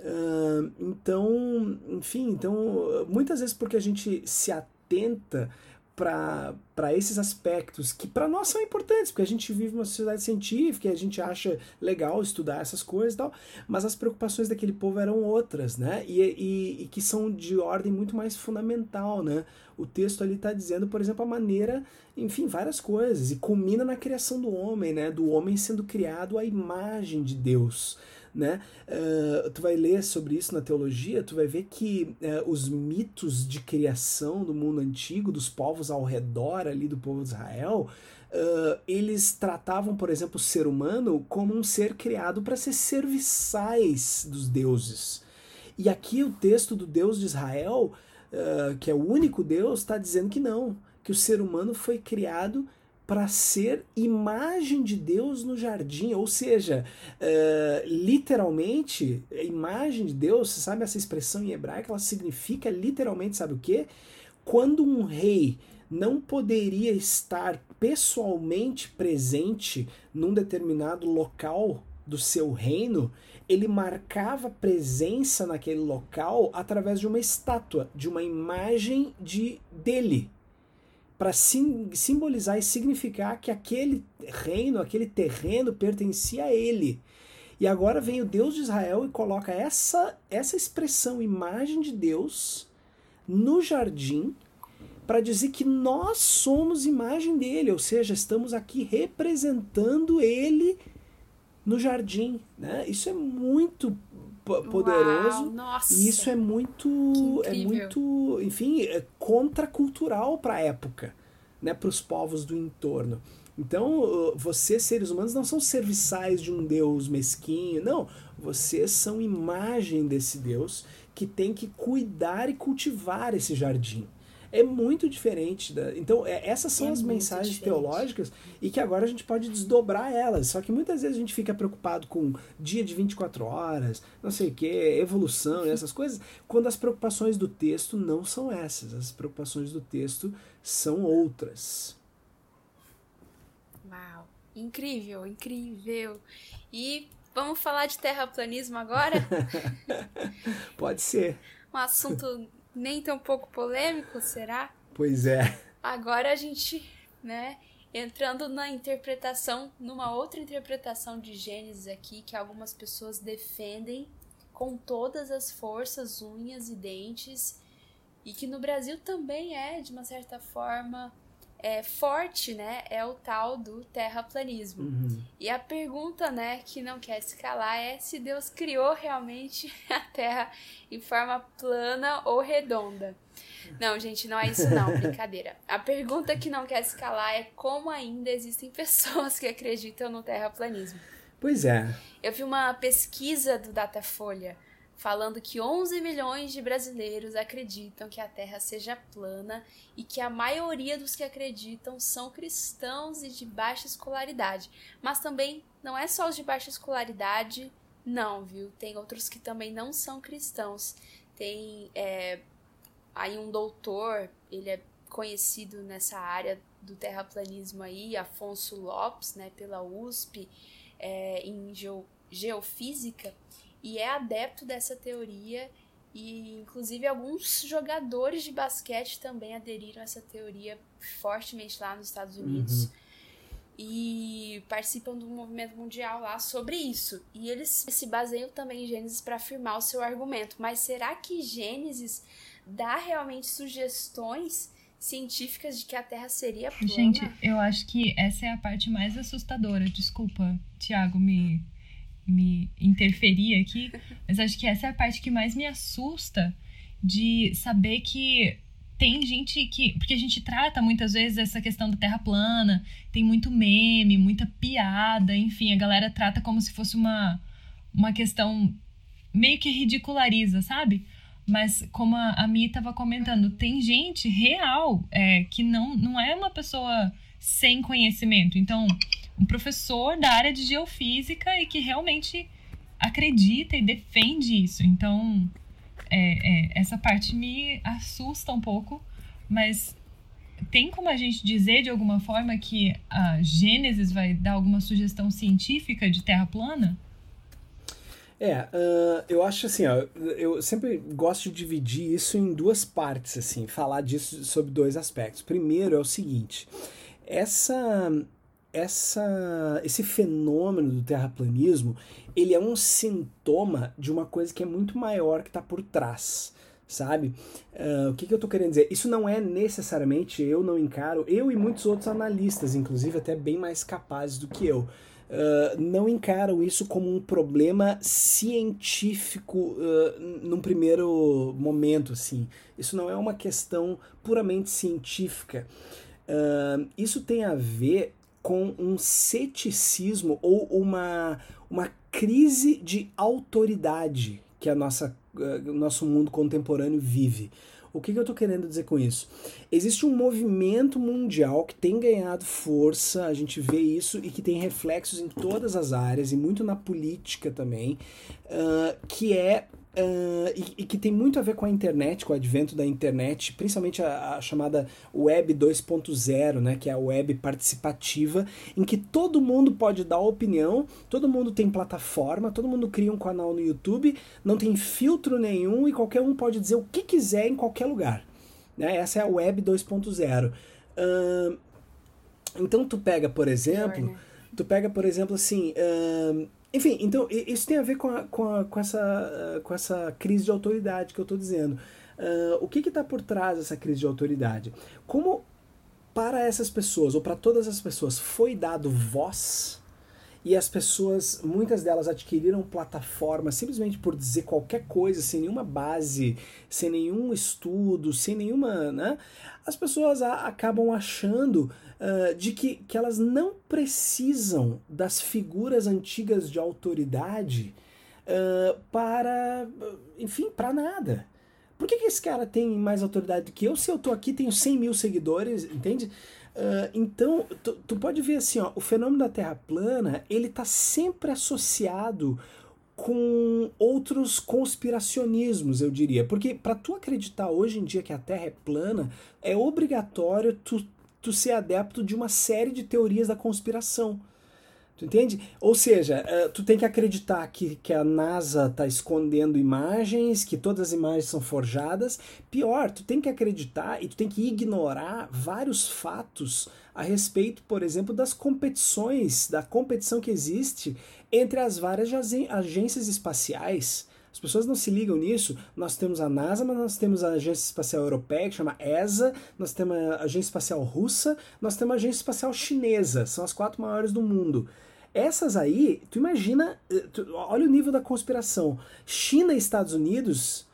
Uh, então, enfim, então muitas vezes porque a gente se atenta para esses aspectos que para nós são importantes, porque a gente vive uma sociedade científica e a gente acha legal estudar essas coisas e tal, mas as preocupações daquele povo eram outras, né? E, e, e que são de ordem muito mais fundamental, né? O texto ali está dizendo, por exemplo, a maneira, enfim, várias coisas, e culmina na criação do homem, né? Do homem sendo criado à imagem de Deus né? Uh, tu vai ler sobre isso na teologia, tu vai ver que uh, os mitos de criação do mundo antigo, dos povos ao redor ali do povo de Israel, uh, eles tratavam, por exemplo, o ser humano como um ser criado para ser serviçais dos deuses. E aqui o texto do Deus de Israel, que é o único Deus, está dizendo que não, que o ser humano foi criado para ser imagem de Deus no jardim, ou seja, uh, literalmente, a imagem de Deus, você sabe essa expressão em hebraico, ela significa literalmente, sabe o que? Quando um rei não poderia estar pessoalmente presente num determinado local do seu reino, ele marcava presença naquele local através de uma estátua, de uma imagem de dele, para sim, simbolizar e significar que aquele reino, aquele terreno pertencia a ele. E agora vem o Deus de Israel e coloca essa, essa expressão, imagem de Deus, no jardim, para dizer que nós somos imagem dele, ou seja, estamos aqui representando ele no jardim. Né? Isso é muito poderoso Uau, nossa, e isso é muito é muito enfim é contracultural para a época né para os povos do entorno. Então vocês seres humanos não são serviçais de um deus mesquinho não. Vocês são imagem desse deus que tem que cuidar e cultivar esse jardim é muito diferente. Da... Então, é, essas são é as mensagens diferente. teológicas e que agora a gente pode desdobrar elas. Só que muitas vezes a gente fica preocupado com dia de 24 horas, não sei o que, evolução e essas coisas, quando as preocupações do texto não são essas. As preocupações do texto são outras. Uau! Incrível, incrível. E vamos falar de terraplanismo agora? pode ser. Um assunto nem tão pouco polêmico, será? Pois é. Agora a gente, né, entrando na interpretação, numa outra interpretação de Gênesis aqui, que algumas pessoas defendem com todas as forças, unhas e dentes, e que no Brasil também é, de uma certa forma, é, forte, né, é o tal do terraplanismo. Uhum. E a pergunta, né, que não quer se calar é se Deus criou realmente a Terra em forma plana ou redonda. Não, gente, não é isso não, brincadeira. A pergunta que não quer se calar é como ainda existem pessoas que acreditam no terraplanismo. Pois é. Eu vi uma pesquisa do Datafolha falando que 11 milhões de brasileiros acreditam que a Terra seja plana e que a maioria dos que acreditam são cristãos e de baixa escolaridade. Mas também não é só os de baixa escolaridade, não, viu? Tem outros que também não são cristãos. Tem é, aí um doutor, ele é conhecido nessa área do terraplanismo aí, Afonso Lopes, né, pela USP, é, em geofísica e é adepto dessa teoria e inclusive alguns jogadores de basquete também aderiram a essa teoria fortemente lá nos Estados Unidos. Uhum. E participam do movimento mundial lá sobre isso. E eles se baseiam também em Gênesis para afirmar o seu argumento. Mas será que Gênesis dá realmente sugestões científicas de que a Terra seria plana? Gente, eu acho que essa é a parte mais assustadora. Desculpa, Tiago, me me interferir aqui, mas acho que essa é a parte que mais me assusta de saber que tem gente que. Porque a gente trata muitas vezes essa questão da terra plana, tem muito meme, muita piada, enfim, a galera trata como se fosse uma, uma questão meio que ridiculariza, sabe? Mas como a, a Mi estava comentando, tem gente real é, que não, não é uma pessoa sem conhecimento. Então, um professor da área de geofísica e que realmente acredita e defende isso. Então, é, é, essa parte me assusta um pouco, mas tem como a gente dizer de alguma forma que a Gênesis vai dar alguma sugestão científica de Terra plana? É, uh, eu acho assim, ó, eu sempre gosto de dividir isso em duas partes, assim, falar disso sobre dois aspectos. Primeiro é o seguinte, essa, essa, esse fenômeno do terraplanismo, ele é um sintoma de uma coisa que é muito maior que está por trás sabe? Uh, o que, que eu estou querendo dizer? Isso não é necessariamente, eu não encaro, eu e muitos outros analistas, inclusive até bem mais capazes do que eu, uh, não encaram isso como um problema científico uh, num primeiro momento, assim. Isso não é uma questão puramente científica. Isso tem a ver com um ceticismo ou uma, uma crise de autoridade que a nossa o nosso mundo contemporâneo vive. O que, que eu estou querendo dizer com isso? Existe um movimento mundial que tem ganhado força, a gente vê isso e que tem reflexos em todas as áreas e muito na política também, uh, que é Uh, e, e, que tem muito a ver com a internet, com o advento da internet, principalmente a, a chamada Web 2.0, né, que é a web participativa, em que todo mundo pode dar opinião, todo mundo tem plataforma, todo mundo cria um canal no YouTube, não tem filtro nenhum e qualquer um pode dizer o que quiser em qualquer lugar. Né? Essa é a Web 2.0. Uh, então tu pega, por exemplo, tu pega, por exemplo, assim. Uh, enfim, então isso tem a ver com, a, com, a, com, essa, com essa crise de autoridade que eu estou dizendo. Uh, o que está por trás dessa crise de autoridade? Como para essas pessoas, ou para todas as pessoas, foi dado voz e as pessoas, muitas delas adquiriram plataforma simplesmente por dizer qualquer coisa, sem nenhuma base, sem nenhum estudo, sem nenhuma. Né? As pessoas a, acabam achando uh, de que, que elas não precisam das figuras antigas de autoridade uh, para, enfim, para nada. Por que, que esse cara tem mais autoridade do que eu se eu tô aqui, tenho 100 mil seguidores, entende? Uh, então, tu, tu, pode ver assim, ó, o fenômeno da Terra plana, ele está sempre associado com outros conspiracionismos, eu diria. Porque para tu acreditar hoje em dia que a Terra é plana, é obrigatório tu tu ser adepto de uma série de teorias da conspiração. Tu entende? Ou seja, uh, tu tem que acreditar que, que a NASA está escondendo imagens, que todas as imagens são forjadas. Pior, tu tem que acreditar e tu tem que ignorar vários fatos a respeito, por exemplo, das competições, da competição que existe entre as várias agências espaciais. As pessoas não se ligam nisso. Nós temos a NASA, mas nós temos a Agência Espacial Europeia, que chama ESA, nós temos a Agência Espacial Russa, nós temos a Agência Espacial Chinesa, são as quatro maiores do mundo. Essas aí, tu imagina, eh, tu, olha o nível da conspiração. China e Estados Unidos,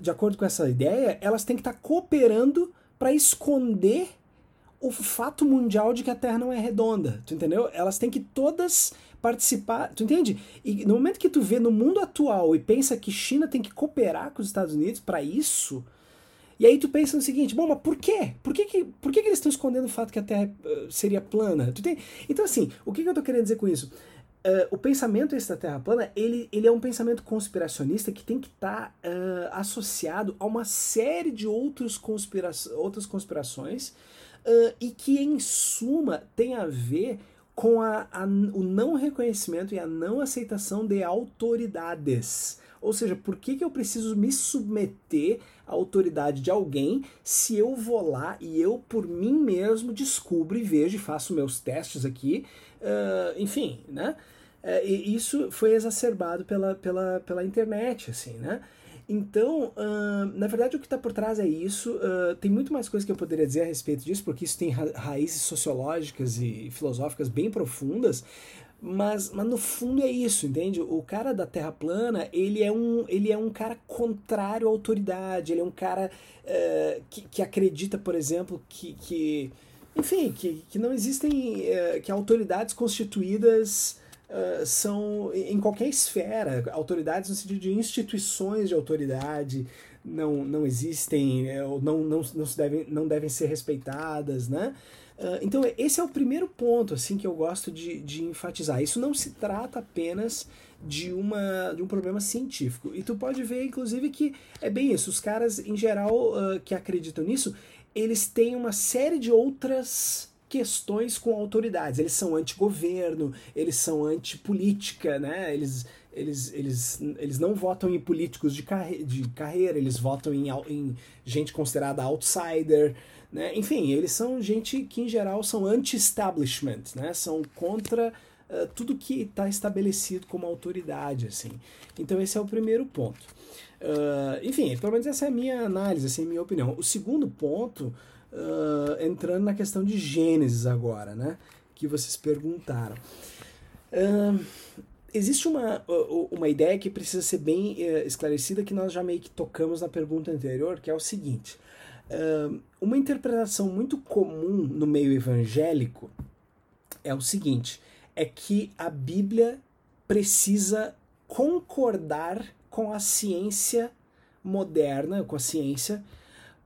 de acordo com essa ideia, elas têm que estar tá cooperando para esconder o fato mundial de que a Terra não é redonda, tu entendeu? Elas têm que todas participar, tu entende? E no momento que tu vê no mundo atual e pensa que China tem que cooperar com os Estados Unidos para isso, e aí tu pensa no seguinte, bom, mas por quê? Por que, que, por que, que eles estão escondendo o fato que a Terra uh, seria plana? Tu tem? Então, assim, o que, que eu tô querendo dizer com isso? Uh, o pensamento esse da Terra plana, ele, ele é um pensamento conspiracionista que tem que estar tá, uh, associado a uma série de outros conspira outras conspirações e que, em suma, tem a ver com a, a, o não reconhecimento e a não aceitação de autoridades. Ou seja, por que, que eu preciso me submeter à autoridade de alguém se eu vou lá e eu, por mim mesmo, descubro e vejo e faço meus testes aqui, uh, enfim, né? Uh, isso foi exacerbado pela, pela, pela internet, assim, né? Então, uh, na verdade, o que está por trás é isso. Uh, tem muito mais coisa que eu poderia dizer a respeito disso, porque isso tem ra raízes sociológicas e filosóficas bem profundas. Mas, mas no fundo é isso, entende? O cara da Terra plana, ele é um, ele é um cara contrário à autoridade, ele é um cara uh, que, que acredita, por exemplo, que, que enfim, que, que não existem, que autoridades constituídas uh, são em qualquer esfera, autoridades no sentido de instituições de autoridade não, não existem não, não, não, se devem, não devem ser respeitadas, né? Uh, então esse é o primeiro ponto assim que eu gosto de, de enfatizar. Isso não se trata apenas de, uma, de um problema científico. E tu pode ver, inclusive, que é bem isso. Os caras, em geral, uh, que acreditam nisso, eles têm uma série de outras questões com autoridades. Eles são anti-governo, eles são anti-política, né? Eles, eles, eles, eles não votam em políticos de, carre de carreira, eles votam em, em gente considerada outsider, né? Enfim, eles são gente que, em geral, são anti-establishment, né? São contra uh, tudo que está estabelecido como autoridade, assim. Então, esse é o primeiro ponto. Uh, enfim, pelo menos essa é a minha análise, essa é a minha opinião. O segundo ponto, uh, entrando na questão de Gênesis agora, né? Que vocês perguntaram. Uh, existe uma, uma ideia que precisa ser bem esclarecida que nós já meio que tocamos na pergunta anterior, que é o seguinte. Uma interpretação muito comum no meio evangélico é o seguinte: é que a Bíblia precisa concordar com a ciência moderna, com a ciência,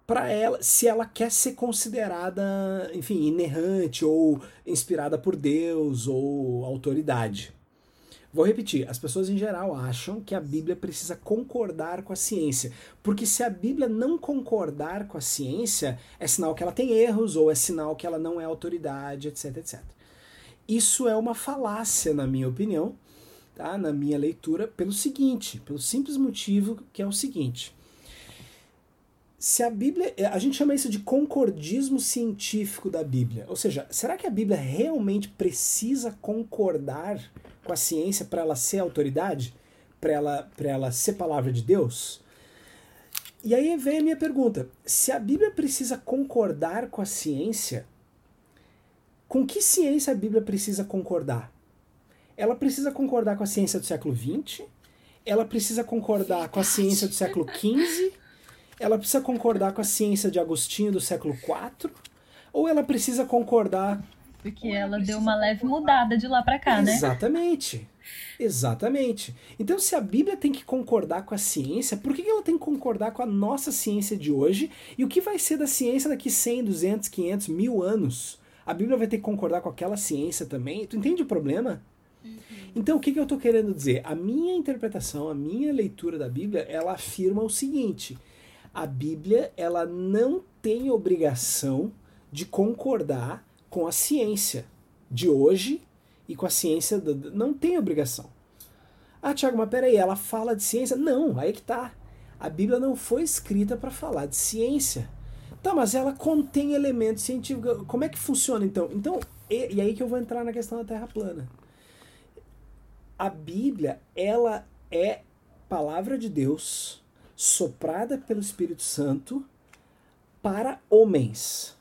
para ela, se ela quer ser considerada, enfim, inerrante ou inspirada por Deus ou autoridade. Vou repetir, as pessoas em geral acham que a Bíblia precisa concordar com a ciência, porque se a Bíblia não concordar com a ciência, é sinal que ela tem erros ou é sinal que ela não é autoridade, etc, etc. Isso é uma falácia, na minha opinião, tá? na minha leitura, pelo seguinte, pelo simples motivo que é o seguinte. Se a Bíblia. A gente chama isso de concordismo científico da Bíblia. Ou seja, será que a Bíblia realmente precisa concordar com a ciência para ela ser autoridade, para ela, ela ser palavra de Deus? E aí vem a minha pergunta: se a Bíblia precisa concordar com a ciência, com que ciência a Bíblia precisa concordar? Ela precisa concordar com a ciência do século XX? Ela precisa concordar com a ciência do século XV? Ela precisa concordar com a ciência de Agostinho do século IV? Ou ela precisa concordar porque ela deu uma leve mudada de lá para cá, né? Exatamente. Exatamente. Então, se a Bíblia tem que concordar com a ciência, por que ela tem que concordar com a nossa ciência de hoje? E o que vai ser da ciência daqui 100, 200, 500, mil anos? A Bíblia vai ter que concordar com aquela ciência também? Tu entende o problema? Uhum. Então, o que, que eu estou querendo dizer? A minha interpretação, a minha leitura da Bíblia, ela afirma o seguinte: a Bíblia ela não tem obrigação de concordar com a ciência de hoje e com a ciência. Do, não tem obrigação. Ah, Tiago, mas peraí, ela fala de ciência? Não, aí que tá. A Bíblia não foi escrita para falar de ciência. Tá, mas ela contém elementos científicos. Como é que funciona então? Então, e, e aí que eu vou entrar na questão da Terra plana. A Bíblia, ela é palavra de Deus soprada pelo Espírito Santo para homens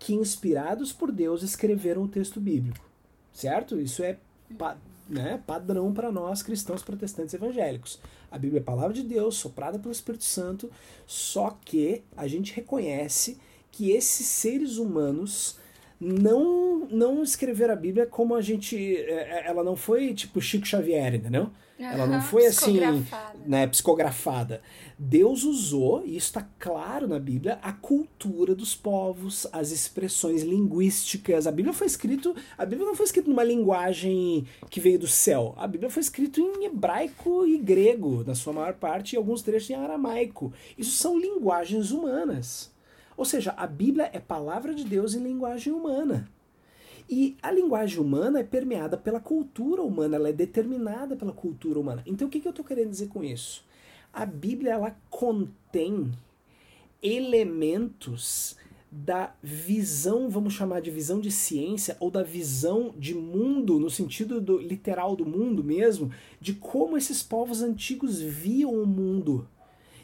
que, inspirados por Deus, escreveram o texto bíblico. Certo? Isso é pa né, padrão para nós cristãos protestantes evangélicos. A Bíblia é a palavra de Deus, soprada pelo Espírito Santo, só que a gente reconhece que esses seres humanos não não escreveram a Bíblia como a gente. É, é, ela não foi tipo Chico Xavier, entendeu? Ela não foi assim, né, psicografada. Deus usou, e isso está claro na Bíblia, a cultura dos povos, as expressões linguísticas. A Bíblia foi escrito, a Bíblia não foi escrita numa linguagem que veio do céu. A Bíblia foi escrita em hebraico e grego, na sua maior parte, e alguns trechos em aramaico. Isso são linguagens humanas. Ou seja, a Bíblia é palavra de Deus em linguagem humana. E a linguagem humana é permeada pela cultura humana, ela é determinada pela cultura humana. Então o que, que eu estou querendo dizer com isso? A Bíblia ela contém elementos da visão, vamos chamar de visão de ciência, ou da visão de mundo, no sentido do, literal do mundo mesmo, de como esses povos antigos viam o mundo.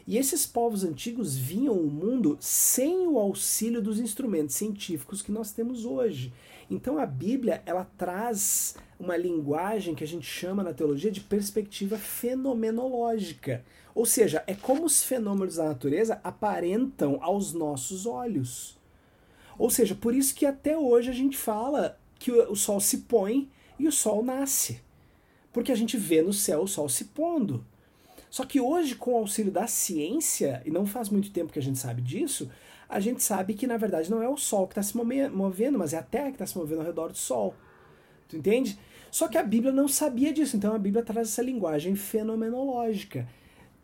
E esses povos antigos viam o mundo sem o auxílio dos instrumentos científicos que nós temos hoje. Então a Bíblia ela traz uma linguagem que a gente chama na teologia de perspectiva fenomenológica. Ou seja, é como os fenômenos da natureza aparentam aos nossos olhos. Ou seja, por isso que até hoje a gente fala que o sol se põe e o sol nasce. Porque a gente vê no céu o sol se pondo. Só que hoje, com o auxílio da ciência, e não faz muito tempo que a gente sabe disso, a gente sabe que na verdade não é o Sol que está se movendo, mas é a Terra que está se movendo ao redor do Sol. Tu entende? Só que a Bíblia não sabia disso, então a Bíblia traz essa linguagem fenomenológica.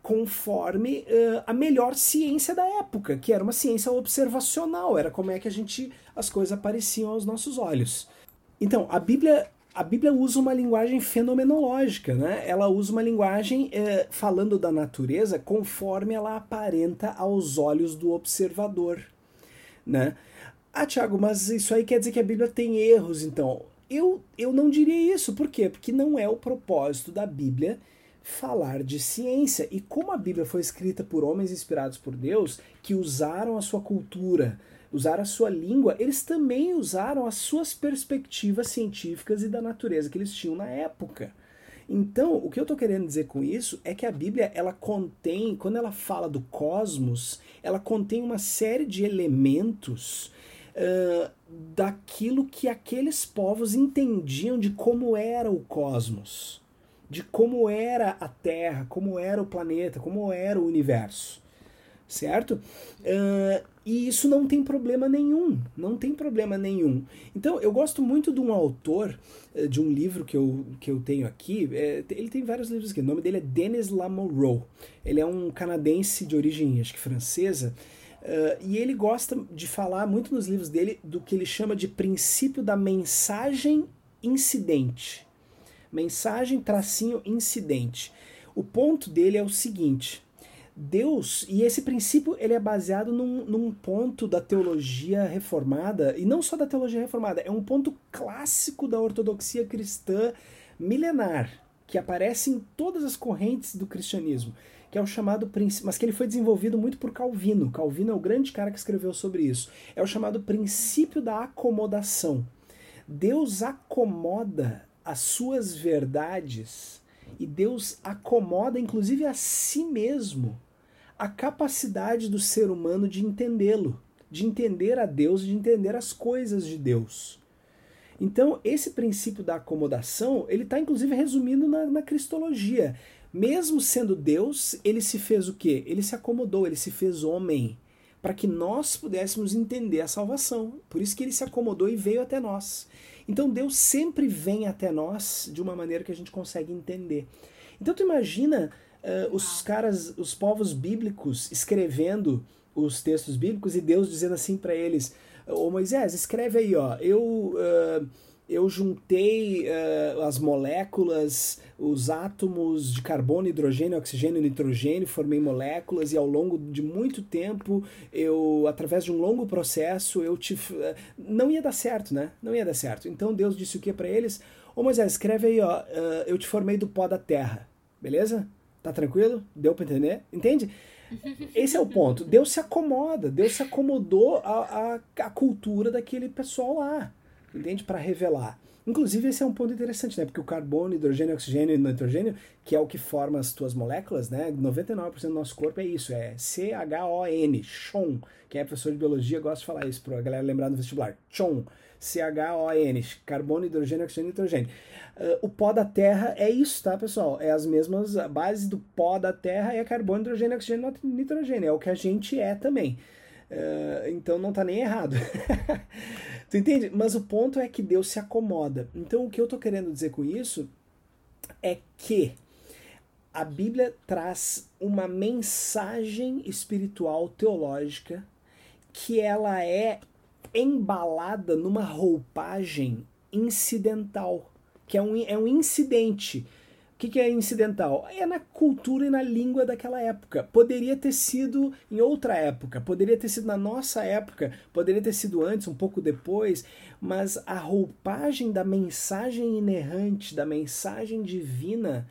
conforme uh, a melhor ciência da época, que era uma ciência observacional, era como é que a gente as coisas apareciam aos nossos olhos. Então, a Bíblia a Bíblia usa uma linguagem fenomenológica, né? Ela usa uma linguagem eh, falando da natureza conforme ela aparenta aos olhos do observador, né? Ah, Tiago, mas isso aí quer dizer que a Bíblia tem erros, então. Eu, eu não diria isso, por quê? Porque não é o propósito da Bíblia falar de ciência. E como a Bíblia foi escrita por homens inspirados por Deus, que usaram a sua cultura, usaram a sua língua, eles também usaram as suas perspectivas científicas e da natureza que eles tinham na época. Então, o que eu estou querendo dizer com isso é que a Bíblia, ela contém, quando ela fala do cosmos, ela contém uma série de elementos uh, daquilo que aqueles povos entendiam de como era o cosmos, de como era a Terra, como era o planeta, como era o universo certo? Uh, e isso não tem problema nenhum, não tem problema nenhum. Então, eu gosto muito de um autor, uh, de um livro que eu, que eu tenho aqui, é, ele tem vários livros aqui, o nome dele é Denis Lamoureux. Ele é um canadense de origem, acho que francesa, uh, e ele gosta de falar muito nos livros dele do que ele chama de princípio da mensagem incidente. Mensagem tracinho incidente. O ponto dele é o seguinte: Deus, e esse princípio ele é baseado num, num ponto da teologia reformada, e não só da teologia reformada, é um ponto clássico da ortodoxia cristã milenar, que aparece em todas as correntes do cristianismo, que é o chamado princípio, mas que ele foi desenvolvido muito por Calvino. Calvino é o grande cara que escreveu sobre isso. É o chamado princípio da acomodação. Deus acomoda as suas verdades e Deus acomoda inclusive a si mesmo a capacidade do ser humano de entendê-lo, de entender a Deus, de entender as coisas de Deus. Então, esse princípio da acomodação, ele está inclusive resumindo na, na cristologia. Mesmo sendo Deus, ele se fez o quê? Ele se acomodou, ele se fez homem, para que nós pudéssemos entender a salvação. Por isso que ele se acomodou e veio até nós. Então Deus sempre vem até nós de uma maneira que a gente consegue entender. Então tu imagina uh, os caras, os povos bíblicos escrevendo os textos bíblicos e Deus dizendo assim para eles: Ô Moisés, escreve aí, ó, eu. Uh, eu juntei uh, as moléculas, os átomos de carbono, hidrogênio, oxigênio e nitrogênio, formei moléculas e ao longo de muito tempo, eu, através de um longo processo, eu te. Uh, não ia dar certo, né? Não ia dar certo. Então Deus disse o que para eles? Ô Moisés, escreve aí, ó, uh, eu te formei do pó da terra, beleza? Tá tranquilo? Deu para entender? Entende? Esse é o ponto. Deus se acomoda, Deus se acomodou à, à, à cultura daquele pessoal lá, entende? Para revelar. Inclusive, esse é um ponto interessante, né? Porque o carbono, hidrogênio, oxigênio e nitrogênio, que é o que forma as tuas moléculas, né? 99% do nosso corpo é isso, é C-H-O-N, CHON. Quem é professor de biologia gosta de falar isso, para a galera lembrar no vestibular. CHON, C-H-O-N, carbono, hidrogênio, oxigênio e nitrogênio. Uh, o pó da Terra é isso, tá, pessoal? É as mesmas, a base do pó da Terra é carbono, hidrogênio, oxigênio e nitrogênio. É o que a gente é também. Uh, então não tá nem errado. tu entende? Mas o ponto é que Deus se acomoda. Então o que eu tô querendo dizer com isso é que a Bíblia traz uma mensagem espiritual teológica que ela é embalada numa roupagem incidental que é um, é um incidente. O que, que é incidental? É na cultura e na língua daquela época. Poderia ter sido em outra época, poderia ter sido na nossa época, poderia ter sido antes, um pouco depois, mas a roupagem da mensagem inerrante, da mensagem divina,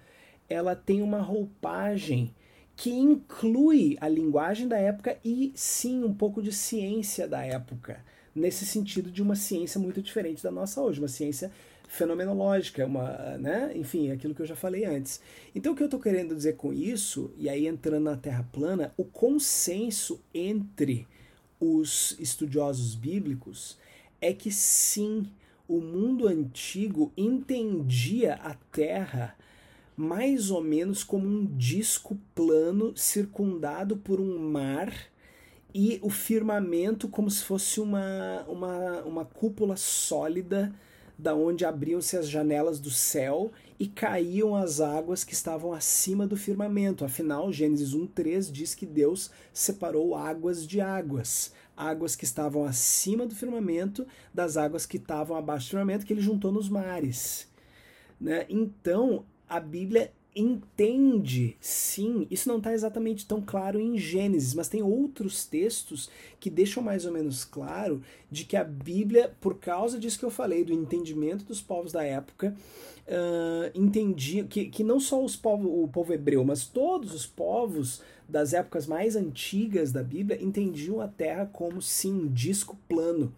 ela tem uma roupagem que inclui a linguagem da época e sim um pouco de ciência da época, nesse sentido de uma ciência muito diferente da nossa hoje, uma ciência fenomenológica, uma, né? enfim, aquilo que eu já falei antes. Então, o que eu estou querendo dizer com isso, e aí entrando na Terra plana, o consenso entre os estudiosos bíblicos é que sim, o mundo antigo entendia a Terra mais ou menos como um disco plano circundado por um mar e o firmamento como se fosse uma, uma, uma cúpula sólida da onde abriam-se as janelas do céu e caíam as águas que estavam acima do firmamento. Afinal, Gênesis 1:3 diz que Deus separou águas de águas, águas que estavam acima do firmamento das águas que estavam abaixo do firmamento que ele juntou nos mares. Né? Então, a Bíblia entende, sim, isso não está exatamente tão claro em Gênesis, mas tem outros textos que deixam mais ou menos claro de que a Bíblia, por causa disso que eu falei, do entendimento dos povos da época, uh, entendia que, que não só os povos, o povo hebreu, mas todos os povos das épocas mais antigas da Bíblia entendiam a Terra como sim um disco plano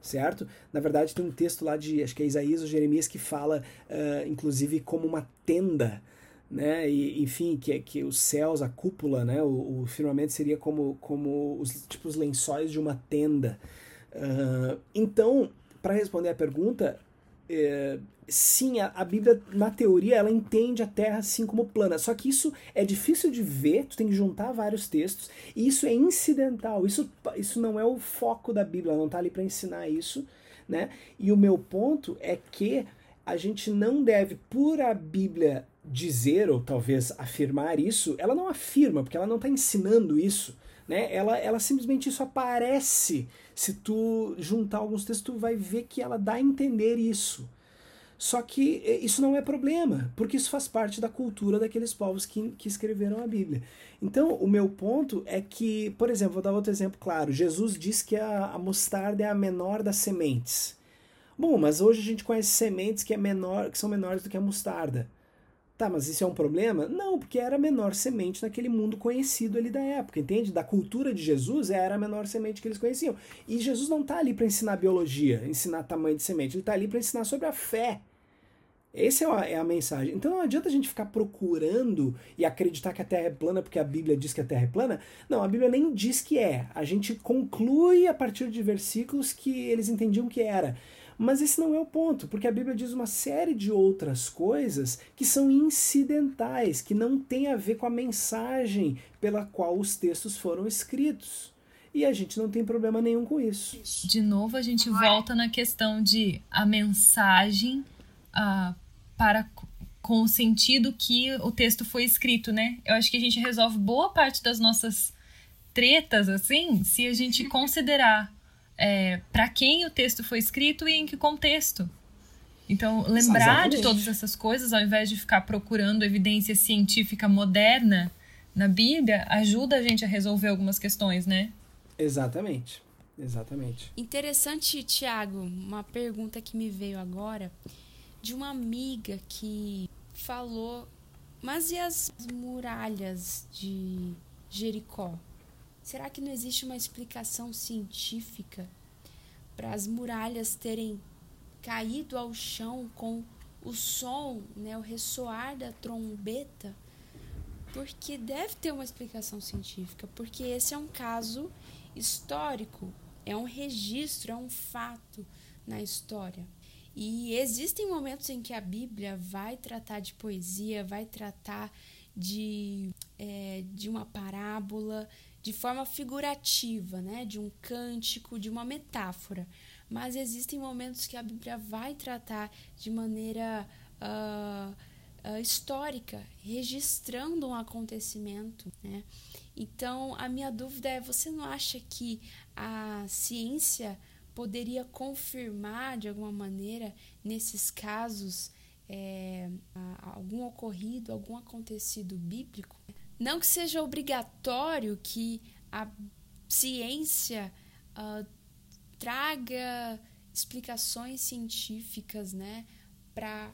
certo? Na verdade, tem um texto lá de, acho que é Isaías ou Jeremias, que fala, uh, inclusive, como uma tenda, né? E, enfim, que, que os céus, a cúpula, né? O, o firmamento seria como, como os, tipo, os lençóis de uma tenda. Uh, então, para responder a pergunta, é, sim, a, a, Bíblia, na teoria, ela entende a Terra assim como plana. Só que isso é difícil de ver, tu tem que juntar vários textos, e isso é incidental, isso, isso não é o foco da Bíblia, ela não está ali para ensinar isso, né? E o meu ponto é que a gente não deve, por a Bíblia dizer, ou talvez afirmar isso, ela não afirma, porque ela não está ensinando isso, né? Ela, ela simplesmente isso aparece. Se tu juntar alguns textos, tu vai ver que ela dá a entender isso. Só que eh, isso não é problema, porque isso faz parte da cultura daqueles povos que, que escreveram a Bíblia. Então, o meu ponto é que, por exemplo, vou dar outro exemplo claro. Jesus diz que a, a mostarda é a menor das sementes. Bom, mas hoje a gente conhece sementes que, é menor, que são menores do que a mostarda. Tá, mas isso é um problema? Não, porque era a menor semente naquele mundo conhecido ali da época, entende? Da cultura de Jesus era a menor semente que eles conheciam. E Jesus não está ali para ensinar biologia, ensinar tamanho de semente, ele está ali para ensinar sobre a fé. Essa é a, é a, mensagem. Então não adianta a gente ficar procurando e acreditar que a Terra é plana porque a Bíblia diz que a Terra é plana. Não, a Bíblia nem diz que é. A gente conclui a partir de versículos que eles entendiam que era. Mas esse não é o ponto, porque a Bíblia diz uma série de outras coisas que são incidentais, que não têm a ver com a mensagem pela qual os textos foram escritos. E a gente não tem problema nenhum com isso. De novo, a gente volta na questão de a mensagem uh, para com o sentido que o texto foi escrito, né? Eu acho que a gente resolve boa parte das nossas tretas, assim, se a gente considerar é, para quem o texto foi escrito e em que contexto. Então, lembrar Exatamente. de todas essas coisas, ao invés de ficar procurando evidência científica moderna na Bíblia, ajuda a gente a resolver algumas questões, né? Exatamente. Exatamente. Interessante, Tiago, uma pergunta que me veio agora de uma amiga que falou: Mas e as muralhas de Jericó? Será que não existe uma explicação científica para as muralhas terem caído ao chão com o som, né, o ressoar da trombeta? Porque deve ter uma explicação científica, porque esse é um caso histórico, é um registro, é um fato na história. E existem momentos em que a Bíblia vai tratar de poesia, vai tratar de, é, de uma parábola, de forma figurativa, né, de um cântico, de uma metáfora. Mas existem momentos que a Bíblia vai tratar de maneira uh, uh, histórica, registrando um acontecimento. Né? Então, a minha dúvida é: você não acha que a ciência poderia confirmar de alguma maneira, nesses casos, é, algum ocorrido, algum acontecido bíblico? Não que seja obrigatório que a ciência uh, traga explicações científicas né, para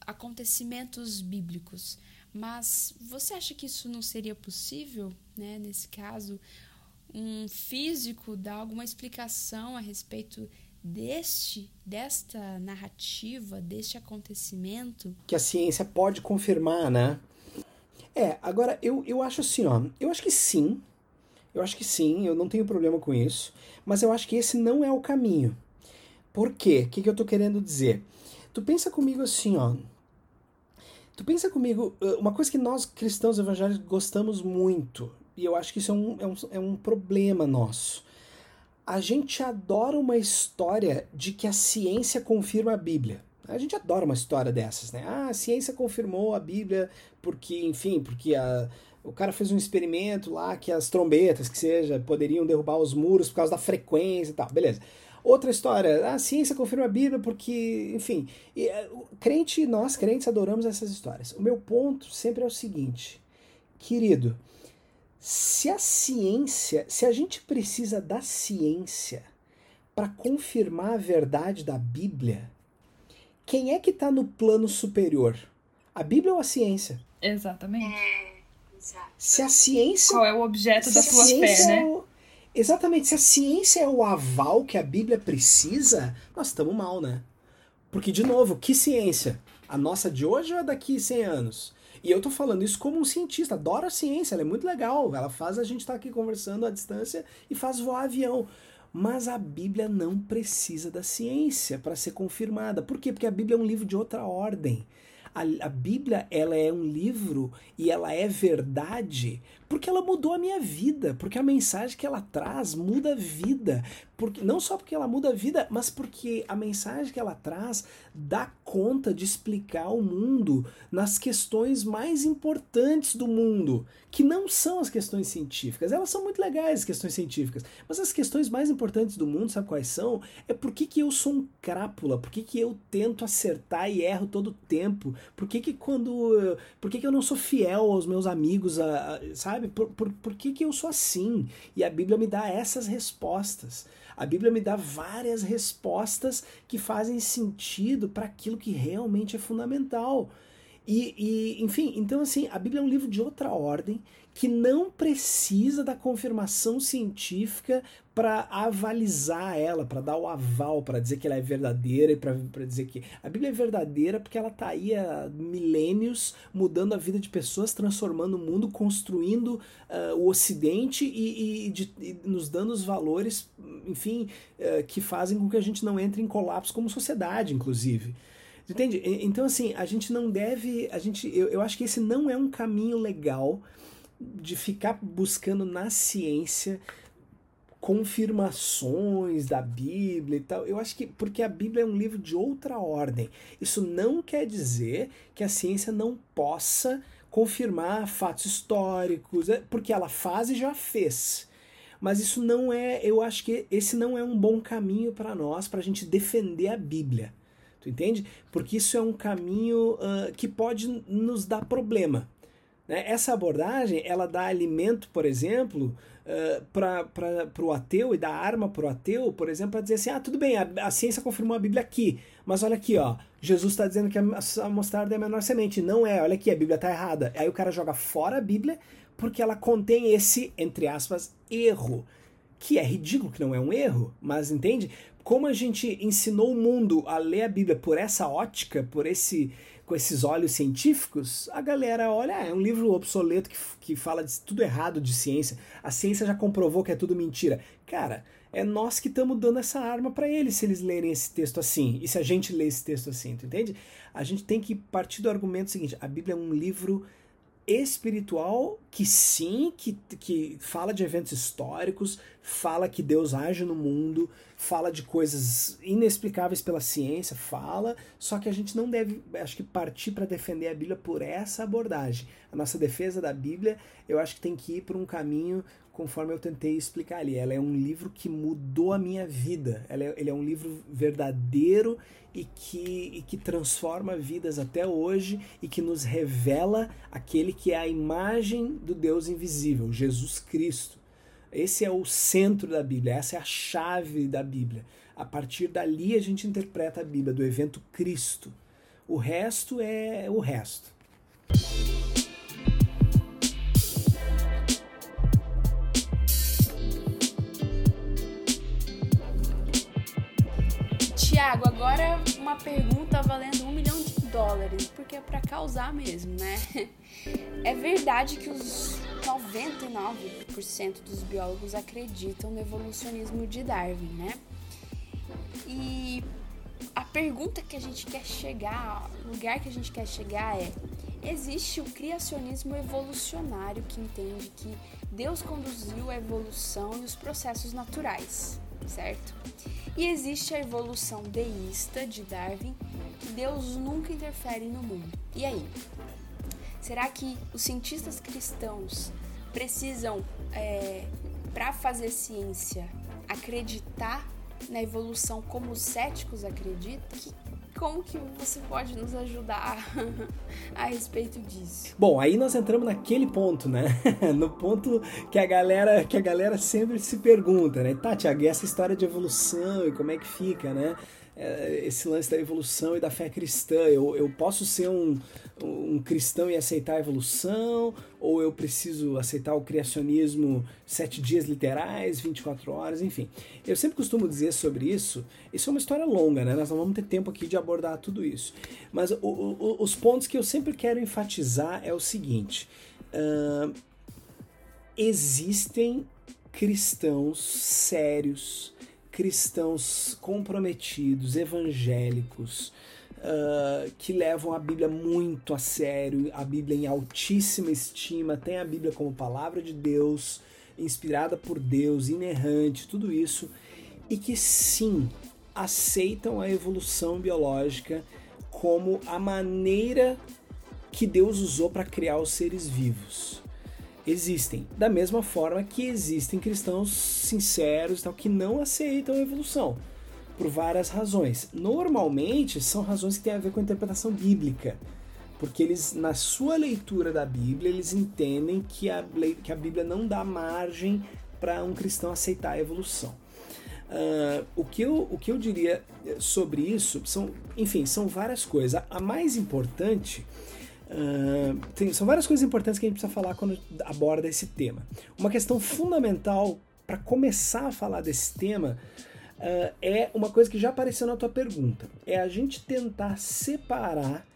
acontecimentos bíblicos. Mas você acha que isso não seria possível, né, nesse caso, um físico dar alguma explicação a respeito deste, desta narrativa, deste acontecimento? Que a ciência pode confirmar, né? É, agora eu, eu acho assim, ó. Eu acho que sim. Eu acho que sim, eu não tenho problema com isso. Mas eu acho que esse não é o caminho. Por quê? O que, que eu tô querendo dizer? Tu pensa comigo assim, ó. Tu pensa comigo, uma coisa que nós cristãos evangélicos gostamos muito, e eu acho que isso é um, é um, é um problema nosso. a gente adora uma história de que a ciência confirma a Bíblia. A gente adora uma história dessas, né? Ah, a ciência confirmou a Bíblia porque, enfim, porque a, o cara fez um experimento lá que as trombetas, que seja, poderiam derrubar os muros por causa da frequência e tal. Beleza. Outra história, a ciência confirma a Bíblia porque, enfim, e, é, crente, nós crentes adoramos essas histórias. O meu ponto sempre é o seguinte, querido, se a ciência, se a gente precisa da ciência para confirmar a verdade da Bíblia, quem é que está no plano superior? A Bíblia ou a ciência? Exatamente. É, se a ciência. Qual é o objeto da sua fé, né? É o, exatamente. Se a ciência é o aval que a Bíblia precisa, nós estamos mal, né? Porque, de novo, que ciência? A nossa de hoje ou a daqui 100 anos? E eu tô falando isso como um cientista, adoro a ciência, ela é muito legal. Ela faz a gente estar tá aqui conversando à distância e faz voar avião. Mas a Bíblia não precisa da ciência para ser confirmada. Por quê? Porque a Bíblia é um livro de outra ordem. A, a Bíblia ela é um livro e ela é verdade porque ela mudou a minha vida, porque a mensagem que ela traz muda a vida, porque não só porque ela muda a vida, mas porque a mensagem que ela traz dá conta de explicar o mundo nas questões mais importantes do mundo, que não são as questões científicas. Elas são muito legais as questões científicas, mas as questões mais importantes do mundo, sabe quais são? É por que, que eu sou um crápula, por que, que eu tento acertar e erro todo o tempo, por que, que quando, por que, que eu não sou fiel aos meus amigos, a, a, sabe? Sabe? Por, por, por que, que eu sou assim? E a Bíblia me dá essas respostas. A Bíblia me dá várias respostas que fazem sentido para aquilo que realmente é fundamental. E, e, enfim, então assim, a Bíblia é um livro de outra ordem que não precisa da confirmação científica para avalizar ela, para dar o aval, para dizer que ela é verdadeira e para dizer que a Bíblia é verdadeira porque ela está aí há milênios mudando a vida de pessoas, transformando o mundo, construindo uh, o Ocidente e, e, de, e, nos dando os valores, enfim, uh, que fazem com que a gente não entre em colapso como sociedade, inclusive. Entende? Então, assim, a gente não deve. A gente, eu, eu acho que esse não é um caminho legal de ficar buscando na ciência confirmações da Bíblia e tal. Eu acho que porque a Bíblia é um livro de outra ordem. Isso não quer dizer que a ciência não possa confirmar fatos históricos, é, porque ela faz e já fez. Mas isso não é, eu acho que esse não é um bom caminho para nós, para a gente defender a Bíblia. Tu entende? Porque isso é um caminho uh, que pode nos dar problema. Né? Essa abordagem ela dá alimento, por exemplo, uh, para o ateu e dá arma para o ateu, por exemplo, para dizer assim: ah, tudo bem, a, a, ciência confirmou a Bíblia aqui, mas olha aqui, ó, Jesus está dizendo que a, a mostarda é a menor semente. Não é, olha aqui, a Bíblia está errada. Aí o cara joga fora a Bíblia porque ela contém esse, entre aspas, erro. Que é ridículo, que não é um erro, mas entende? Como a gente ensinou o mundo a ler a Bíblia por essa ótica, por esse com esses olhos científicos, a galera olha, ah, é um livro obsoleto que, que fala de tudo errado de ciência. A ciência já comprovou que é tudo mentira. Cara, é nós que estamos dando essa arma para eles se eles lerem esse texto assim. E se a gente lê esse texto assim, tu entende? A gente tem que partir do argumento seguinte: a Bíblia é um livro espiritual que sim, que, que fala de eventos históricos, fala que Deus age no mundo, fala de coisas inexplicáveis pela ciência, fala, só que a gente não deve, acho que partir para defender a Bíblia por essa abordagem. A nossa defesa da Bíblia, eu acho que tem que ir por um caminho conforme eu tentei explicar ali. Ela é um livro que mudou a minha vida. Ela é, ele é um livro verdadeiro e que, e que transforma vidas até hoje e que nos revela aquele que é a imagem do Deus invisível, Jesus Cristo. Esse é o centro da Bíblia, essa é a chave da Bíblia. A partir dali a gente interpreta a Bíblia, do evento Cristo. O resto é o resto. Tiago, agora uma pergunta valendo um milhão de dólares, porque é para causar mesmo, né? É verdade que os 99% dos biólogos acreditam no evolucionismo de Darwin, né? E a pergunta que a gente quer chegar, o lugar que a gente quer chegar é: existe o criacionismo evolucionário que entende que Deus conduziu a evolução e os processos naturais, certo? E existe a evolução deísta de Darwin, que Deus nunca interfere no mundo. E aí? Será que os cientistas cristãos precisam, é, para fazer ciência, acreditar na evolução como os céticos acreditam? Que, como que você pode nos ajudar a respeito disso? Bom, aí nós entramos naquele ponto, né? no ponto que a galera que a galera sempre se pergunta, né? Tá, Tiago, e essa história de evolução e como é que fica, né? É, esse lance da evolução e da fé cristã. Eu, eu posso ser um, um cristão e aceitar a evolução, ou eu preciso aceitar o criacionismo sete dias literais, 24 horas, enfim. Eu sempre costumo dizer sobre isso, isso é uma história longa, né? Nós não vamos ter tempo aqui de abordar tudo isso. Mas o, o, os pontos que eu sempre quero enfatizar é o seguinte: uh, existem cristãos sérios cristãos comprometidos, evangélicos, uh, que levam a Bíblia muito a sério, a Bíblia em altíssima estima, tem a Bíblia como palavra de Deus, inspirada por Deus, inerrante, tudo isso, e que sim aceitam a evolução biológica como a maneira que Deus usou para criar os seres vivos existem. Da mesma forma que existem cristãos sinceros tal, que não aceitam a evolução, por várias razões. Normalmente são razões que têm a ver com a interpretação bíblica, porque eles, na sua leitura da Bíblia, eles entendem que a, que a Bíblia não dá margem para um cristão aceitar a evolução. Uh, o, que eu, o que eu diria sobre isso são, enfim, são várias coisas. A mais importante Uh, tem, são várias coisas importantes que a gente precisa falar quando aborda esse tema. Uma questão fundamental para começar a falar desse tema uh, é uma coisa que já apareceu na tua pergunta: é a gente tentar separar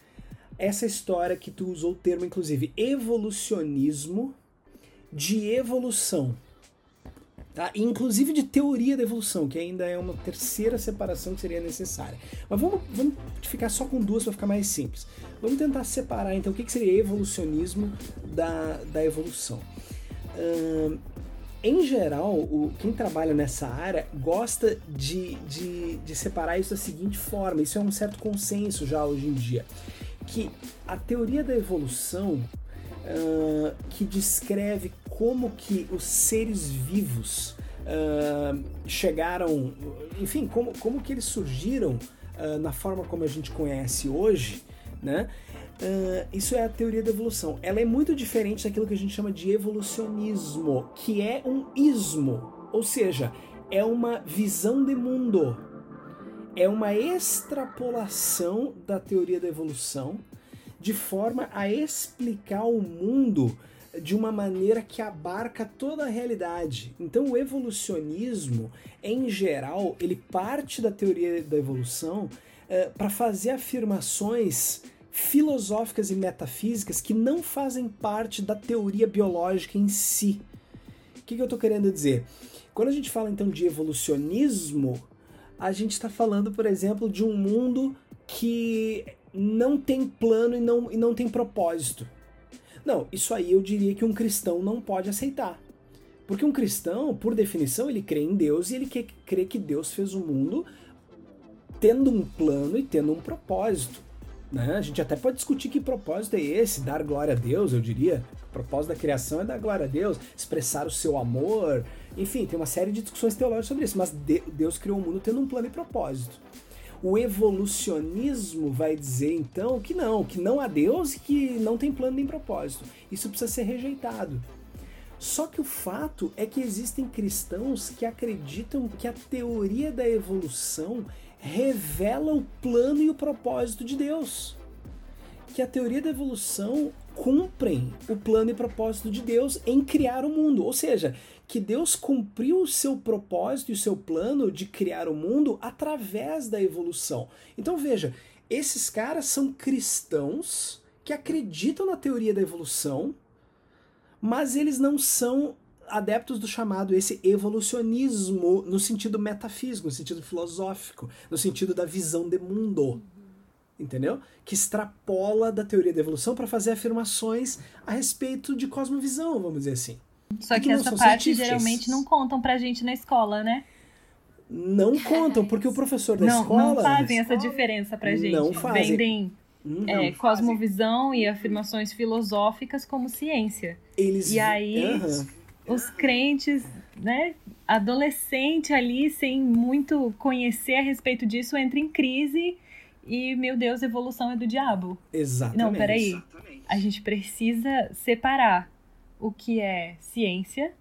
essa história que tu usou o termo, inclusive, evolucionismo de evolução. Tá? Inclusive de teoria da evolução, que ainda é uma terceira separação que seria necessária. Mas vamos, vamos ficar só com duas para ficar mais simples. Vamos tentar separar então o que, que seria evolucionismo da, da evolução. Em geral, o, quem trabalha nessa área gosta de, de, de separar isso da seguinte forma: isso é um certo consenso já hoje em dia, que a teoria da evolução uh, que descreve como que os seres vivos uh, chegaram, enfim, como, como que eles surgiram uh, na forma como a gente conhece hoje, né? Isso é a teoria da evolução. Ela é muito diferente daquilo que a gente chama de evolucionismo, que é um ismo, ou seja, é uma visão de mundo, é uma extrapolação da teoria da evolução de forma a explicar o mundo de uma maneira que abarca toda a realidade. Então, o evolucionismo, em geral, ele parte da teoria da evolução uh, para fazer afirmações filosóficas e metafísicas que não fazem parte da teoria biológica em si. O que, que eu estou querendo dizer? Quando a gente fala então de evolucionismo, a gente está falando, por exemplo, de um mundo que não tem plano e não, e não tem propósito. Não, isso aí eu diria que um cristão não pode aceitar. Porque um cristão, por definição, ele crê em Deus e ele crê que Deus fez o mundo tendo um plano e tendo um propósito. Né? A gente até pode discutir que propósito é esse, dar glória a Deus, eu diria. O propósito da criação é dar glória a Deus, expressar o seu amor. Enfim, tem uma série de discussões teológicas sobre isso, mas Deus criou o mundo tendo um plano e propósito. O evolucionismo vai dizer então que não, que não há Deus e que não tem plano nem propósito. Isso precisa ser rejeitado. Só que o fato é que existem cristãos que acreditam que a teoria da evolução revela o plano e o propósito de Deus. Que a teoria da evolução cumprem o plano e propósito de Deus em criar o mundo. Ou seja, que Deus cumpriu o seu propósito e o seu plano de criar o mundo através da evolução. Então veja, esses caras são cristãos que acreditam na teoria da evolução, mas eles não são adeptos do chamado esse evolucionismo no sentido metafísico, no sentido filosófico, no sentido da visão de mundo. Entendeu? Que extrapola da teoria da evolução para fazer afirmações a respeito de cosmovisão, vamos dizer assim. Só que, essa parte geralmente não contam pra gente na escola, né? não contam, porque o professor da não, escola. Não fazem essa diferença pra gente. Não fazem. Vendem é, cosmovisão e afirmações filosóficas como ciência. Eles... E aí, uhum. os crentes, né, adolescente ali, sem muito conhecer a respeito disso, entra em crise e, meu Deus, evolução é do diabo. Exatamente. Não, peraí. A gente precisa separar o que é ciência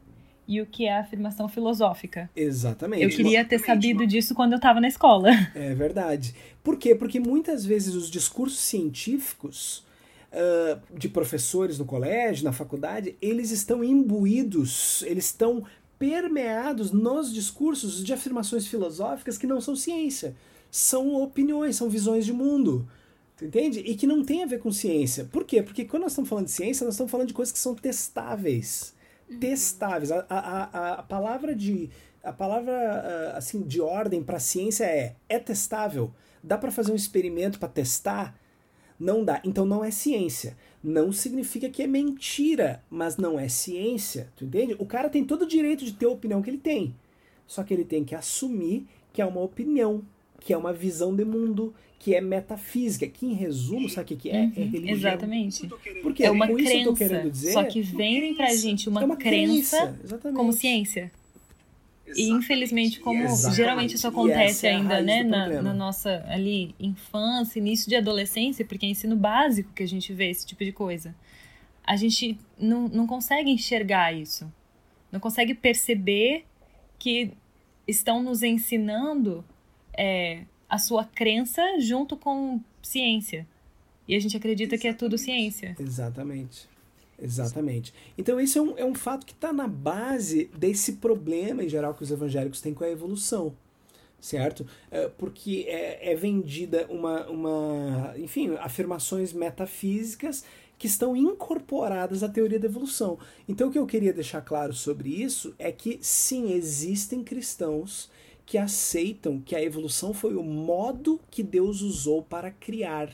e o que é afirmação filosófica. Exatamente. Eu queria ter sabido disso quando eu estava na escola. É verdade. Por quê? Porque muitas vezes os discursos científicos uh, de professores no colégio, na faculdade, eles estão imbuídos, eles estão permeados nos discursos de afirmações filosóficas que não são ciência, são opiniões, são visões de mundo. Entende? E que não tem a ver com ciência. Por quê? Porque quando nós estamos falando de ciência, nós estamos falando de coisas que são testáveis testáveis. A, a, a, palavra de a palavra ah, assim de ordem para ciência é é testável. Dá para fazer um experimento para testar? Não dá. Então não é ciência. Não significa que é mentira, mas não é ciência. Tu entende? O cara tem todo o direito de ter a opinião que ele tem. Só que ele tem que assumir que é uma opinião, que é uma visão de mundo, que é metafísica, que em resumo, sabe o que é? Uhum, é religião. Exatamente. Porque é uma com crença, isso eu tô querendo dizer, só que vendem pra gente uma, é uma crença, crença como ciência. Exatamente. E infelizmente, como Exatamente. geralmente isso acontece é ainda, né, na, na, nossa ali infância, início de adolescência, porque é ensino básico que a gente vê esse tipo de coisa. A gente não, não consegue enxergar isso. Não consegue perceber que estão nos ensinando é, a sua crença junto com ciência. E a gente acredita Exatamente. que é tudo ciência. Exatamente. Exatamente. Então, esse é um, é um fato que está na base desse problema, em geral, que os evangélicos têm com a evolução. Certo? É, porque é, é vendida uma, uma. Enfim, afirmações metafísicas que estão incorporadas à teoria da evolução. Então, o que eu queria deixar claro sobre isso é que, sim, existem cristãos que aceitam que a evolução foi o modo que Deus usou para criar.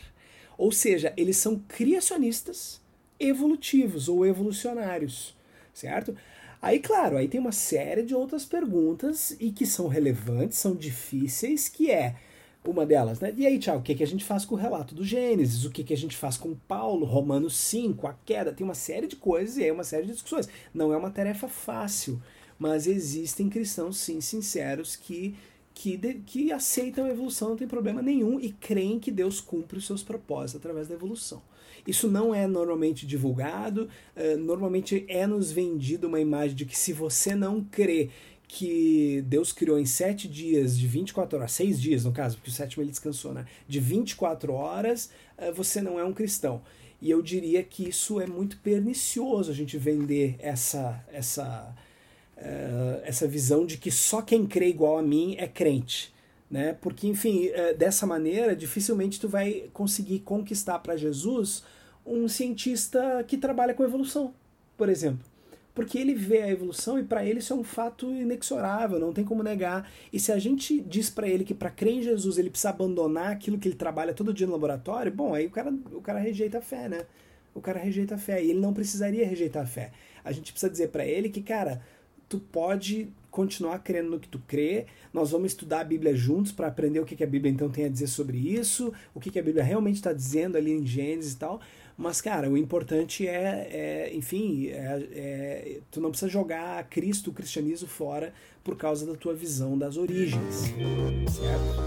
Ou seja, eles são criacionistas evolutivos ou evolucionários, certo? Aí, claro, aí tem uma série de outras perguntas e que são relevantes, são difíceis, que é uma delas, né? E aí, Tiago, o que, que a gente faz com o relato do Gênesis? O que, que a gente faz com Paulo, Romanos 5, a queda? Tem uma série de coisas e aí uma série de discussões. Não é uma tarefa fácil mas existem cristãos, sim, sinceros, que, que, de, que aceitam a evolução, não tem problema nenhum, e creem que Deus cumpre os seus propósitos através da evolução. Isso não é normalmente divulgado, uh, normalmente é nos vendido uma imagem de que se você não crê que Deus criou em sete dias, de 24 horas, seis dias no caso, porque o sétimo ele descansou, né? De 24 horas, uh, você não é um cristão. E eu diria que isso é muito pernicioso a gente vender essa, essa, uh, essa visão de que só quem crê igual a mim é crente. Né? Porque, enfim, uh, dessa maneira, dificilmente tu vai conseguir conquistar para Jesus um cientista que trabalha com evolução, por exemplo. Porque ele vê a evolução e para ele isso é um fato inexorável, não tem como negar. E se a gente diz para ele que para crer em Jesus ele precisa abandonar aquilo que ele trabalha todo dia no laboratório, bom, aí o cara, o cara rejeita a fé, né? O cara rejeita a fé e ele não precisaria rejeitar a fé. A gente precisa dizer para ele que, cara, tu pode continuar crendo no que tu crê. Nós vamos estudar a Bíblia juntos para aprender o que, que a Bíblia então tem a dizer sobre isso, o que, que a Bíblia realmente está dizendo ali em Gênesis e tal. Mas, cara, o importante é, é enfim, é, é, tu não precisa jogar Cristo, o cristianismo fora por causa da tua visão das origens. Certo?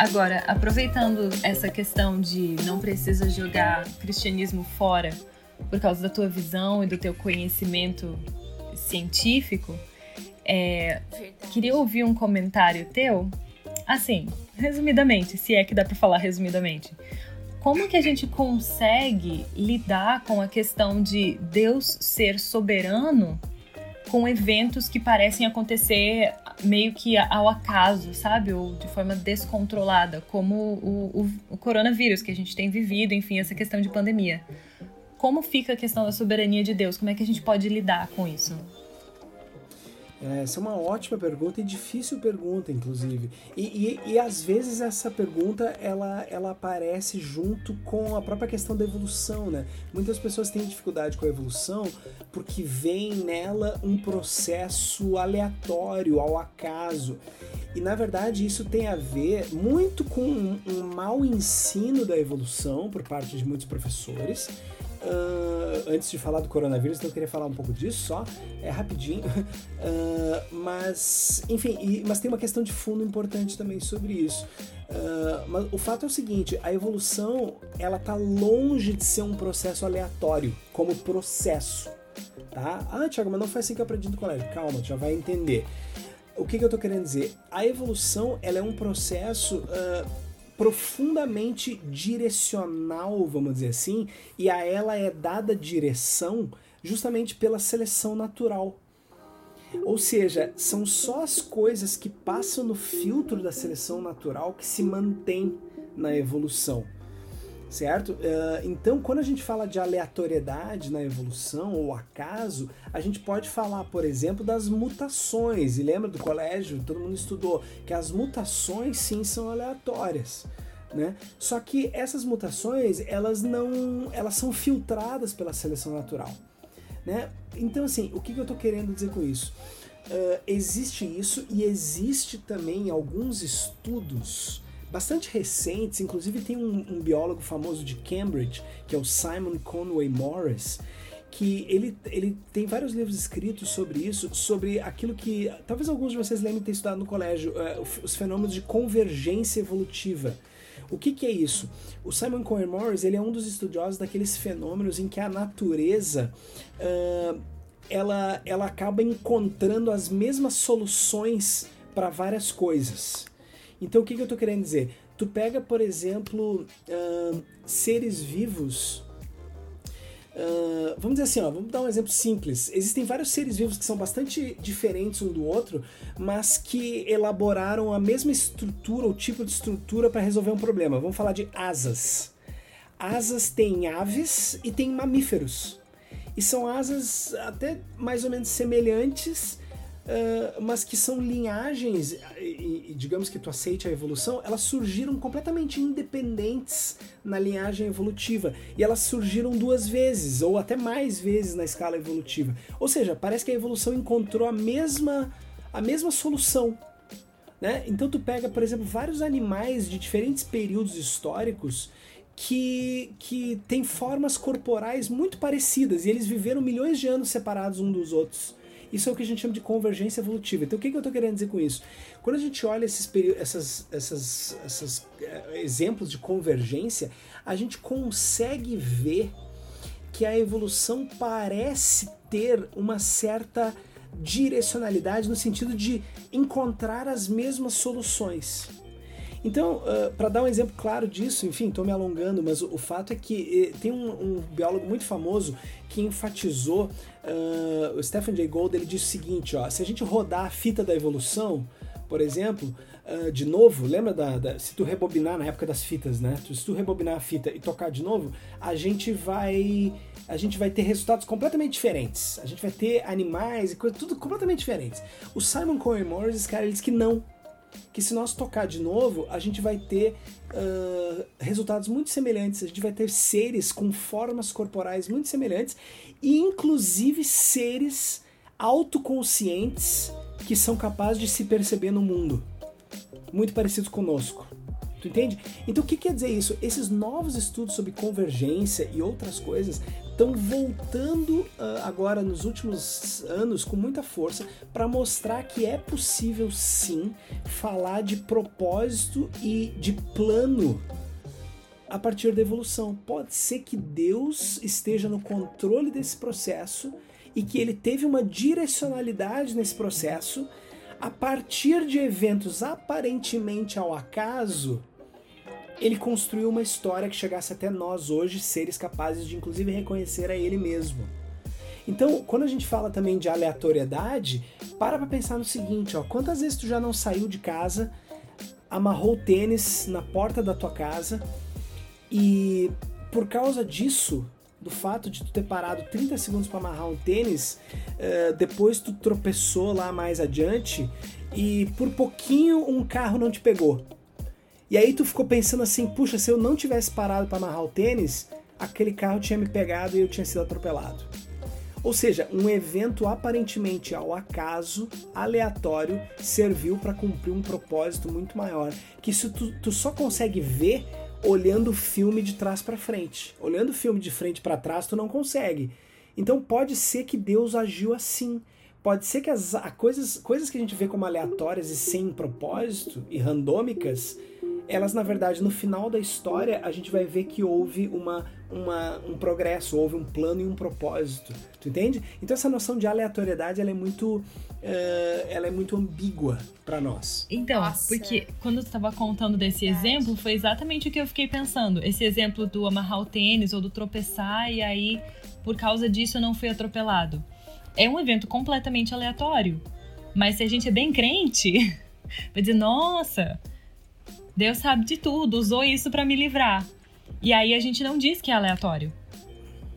Agora, aproveitando essa questão de não precisa jogar cristianismo fora por causa da tua visão e do teu conhecimento científico, é, queria ouvir um comentário teu, assim, resumidamente, se é que dá para falar resumidamente. Como que a gente consegue lidar com a questão de Deus ser soberano com eventos que parecem acontecer meio que ao acaso, sabe? Ou de forma descontrolada, como o, o, o, coronavírus que a gente tem vivido, enfim, essa questão de pandemia. Como fica a questão da soberania de Deus? Como é que a gente pode lidar com isso? Essa é uma ótima pergunta e difícil pergunta, inclusive. E, e, e, às vezes essa pergunta ela, ela aparece junto com a própria questão da evolução, né? Muitas pessoas têm dificuldade com a evolução porque vem nela um processo aleatório, ao acaso. E na verdade isso tem a ver muito com um, um mau ensino da evolução por parte de muitos professores Uh, antes de falar do coronavírus, então eu queria falar um pouco disso só, é rapidinho. Uh, mas, enfim, e, mas tem uma questão de fundo importante também sobre isso. Uh, mas o fato é o seguinte: a evolução ela tá longe de ser um processo aleatório, como processo. Tá? Ah, Thiago, mas não foi assim que eu aprendi no colégio. Calma, já vai entender. O que, que eu tô querendo dizer? A evolução ela é um processo profundamente direcional, vamos dizer assim, e a ela é dada direção justamente pela seleção natural. Ou seja, são só as coisas que passam no filtro da seleção natural que se mantêm na evolução. Certo? Uh, então, quando a gente fala de aleatoriedade na evolução ou acaso, a gente pode falar, por exemplo, das mutações. E lembra do colégio? Todo mundo estudou que as mutações sim são aleatórias. Né? Só que essas mutações elas não elas são filtradas pela seleção natural, né? Então assim, o que, que eu estou querendo dizer com isso? Uh, existe isso e existe também alguns estudos bastante recentes, inclusive tem um, um, biólogo famoso de Cambridge, que é o Simon Conway Morris, que ele, ele tem vários livros escritos sobre isso, sobre aquilo que talvez alguns de vocês lembrem ter estudado no colégio, uh, os fenômenos de convergência evolutiva. O que, que é isso? O Simon Cohen Morris ele é um dos estudiosos daqueles fenômenos em que a natureza uh, ela, ela acaba encontrando as mesmas soluções para várias coisas. Então o que, que eu estou querendo dizer? Tu pega, por exemplo, uh, seres vivos Uh, vamos dizer assim, ó, vamos dar um exemplo simples. Existem vários seres vivos que são bastante diferentes um do outro, mas que elaboraram a mesma estrutura ou tipo de estrutura para resolver um problema. Vamos falar de asas. Asas tem aves e tem mamíferos. E são asas até mais ou menos semelhantes, uh, mas que são linhagens, e, e, digamos que tu aceite a evolução, elas surgiram completamente independentes na linhagem evolutiva. E elas surgiram duas vezes, ou até mais vezes na escala evolutiva. Ou seja, parece que a evolução encontrou a mesma, a mesma solução. Né? Então tu pega, por exemplo, vários animais de diferentes períodos históricos que, que têm formas corporais muito parecidas e eles viveram milhões de anos separados um dos outros. Isso é o que a gente chama de convergência evolutiva. Então, o que, que eu estou querendo dizer com isso? Quando a gente olha esses, essas, essas, essas uh, exemplos de convergência, a gente consegue ver que a evolução parece ter uma certa direcionalidade no sentido de encontrar as mesmas soluções. Então, uh, para dar um exemplo claro disso, enfim, estou me alongando, mas o, o, fato é que eh, tem um, um, biólogo muito famoso que enfatizou, uh, o Stephen Jay Gould, ele disse o seguinte, ó, se a gente rodar a fita da evolução, por exemplo, uh, de novo, lembra da, da, se tu rebobinar na época das fitas, né? Se tu rebobinar a fita e tocar de novo, a gente vai a gente vai ter resultados completamente diferentes. A gente vai ter animais e coisas tudo completamente diferentes. O Simon Cohen Morris, esse cara, ele diz que não, que se nós tocar de novo, a gente vai ter uh, resultados muito semelhantes, a gente vai ter seres com formas corporais muito semelhantes e inclusive seres autoconscientes que são capazes de se perceber no mundo, muito parecidos conosco. Tu entende? Então o que quer dizer isso? Esses novos estudos sobre convergência e outras coisas estão voltando uh, agora nos últimos anos com muita força para mostrar que é possível sim falar de propósito e de plano a partir da evolução. Pode ser que Deus esteja no controle desse processo e que ele teve uma direcionalidade nesse processo a partir de eventos aparentemente ao acaso ele construiu uma história que chegasse até nós hoje, seres capazes de inclusive reconhecer a ele mesmo. Então, quando a gente fala também de aleatoriedade, para pra pensar no seguinte, ó, quantas vezes tu já não saiu de casa, amarrou o tênis na porta da tua casa e por causa disso, do fato de tu ter parado 30 segundos para amarrar um tênis, uh, depois tu tropeçou lá mais adiante e por pouquinho um carro não te pegou. E aí tu ficou pensando assim, puxa, se eu não tivesse parado para amarrar o tênis, aquele carro tinha me pegado e eu tinha sido atropelado. Ou seja, um evento aparentemente ao acaso, aleatório, serviu para cumprir um propósito muito maior. Que isso tu, tu só consegue ver olhando o filme de trás para frente. Olhando o filme de frente para trás, tu não consegue. Então pode ser que Deus agiu assim. Pode ser que as coisas, coisas que a gente vê como aleatórias e sem propósito e randômicas elas na verdade no final da história a gente vai ver que houve uma, uma, um progresso, houve um plano e um propósito, tu entende? Então essa noção de aleatoriedade ela é muito, uh, ela é muito ambígua para nós. Então, Nossa. porque quando tu estava contando desse exemplo foi exatamente o que eu fiquei pensando. Esse exemplo do amarrar o tênis ou do tropeçar e aí por causa disso eu não fui atropelado. É um evento completamente aleatório. Mas se a gente é bem crente, vai dizer, nossa, Deus sabe de tudo, usou isso para me livrar. E aí a gente não diz que é aleatório.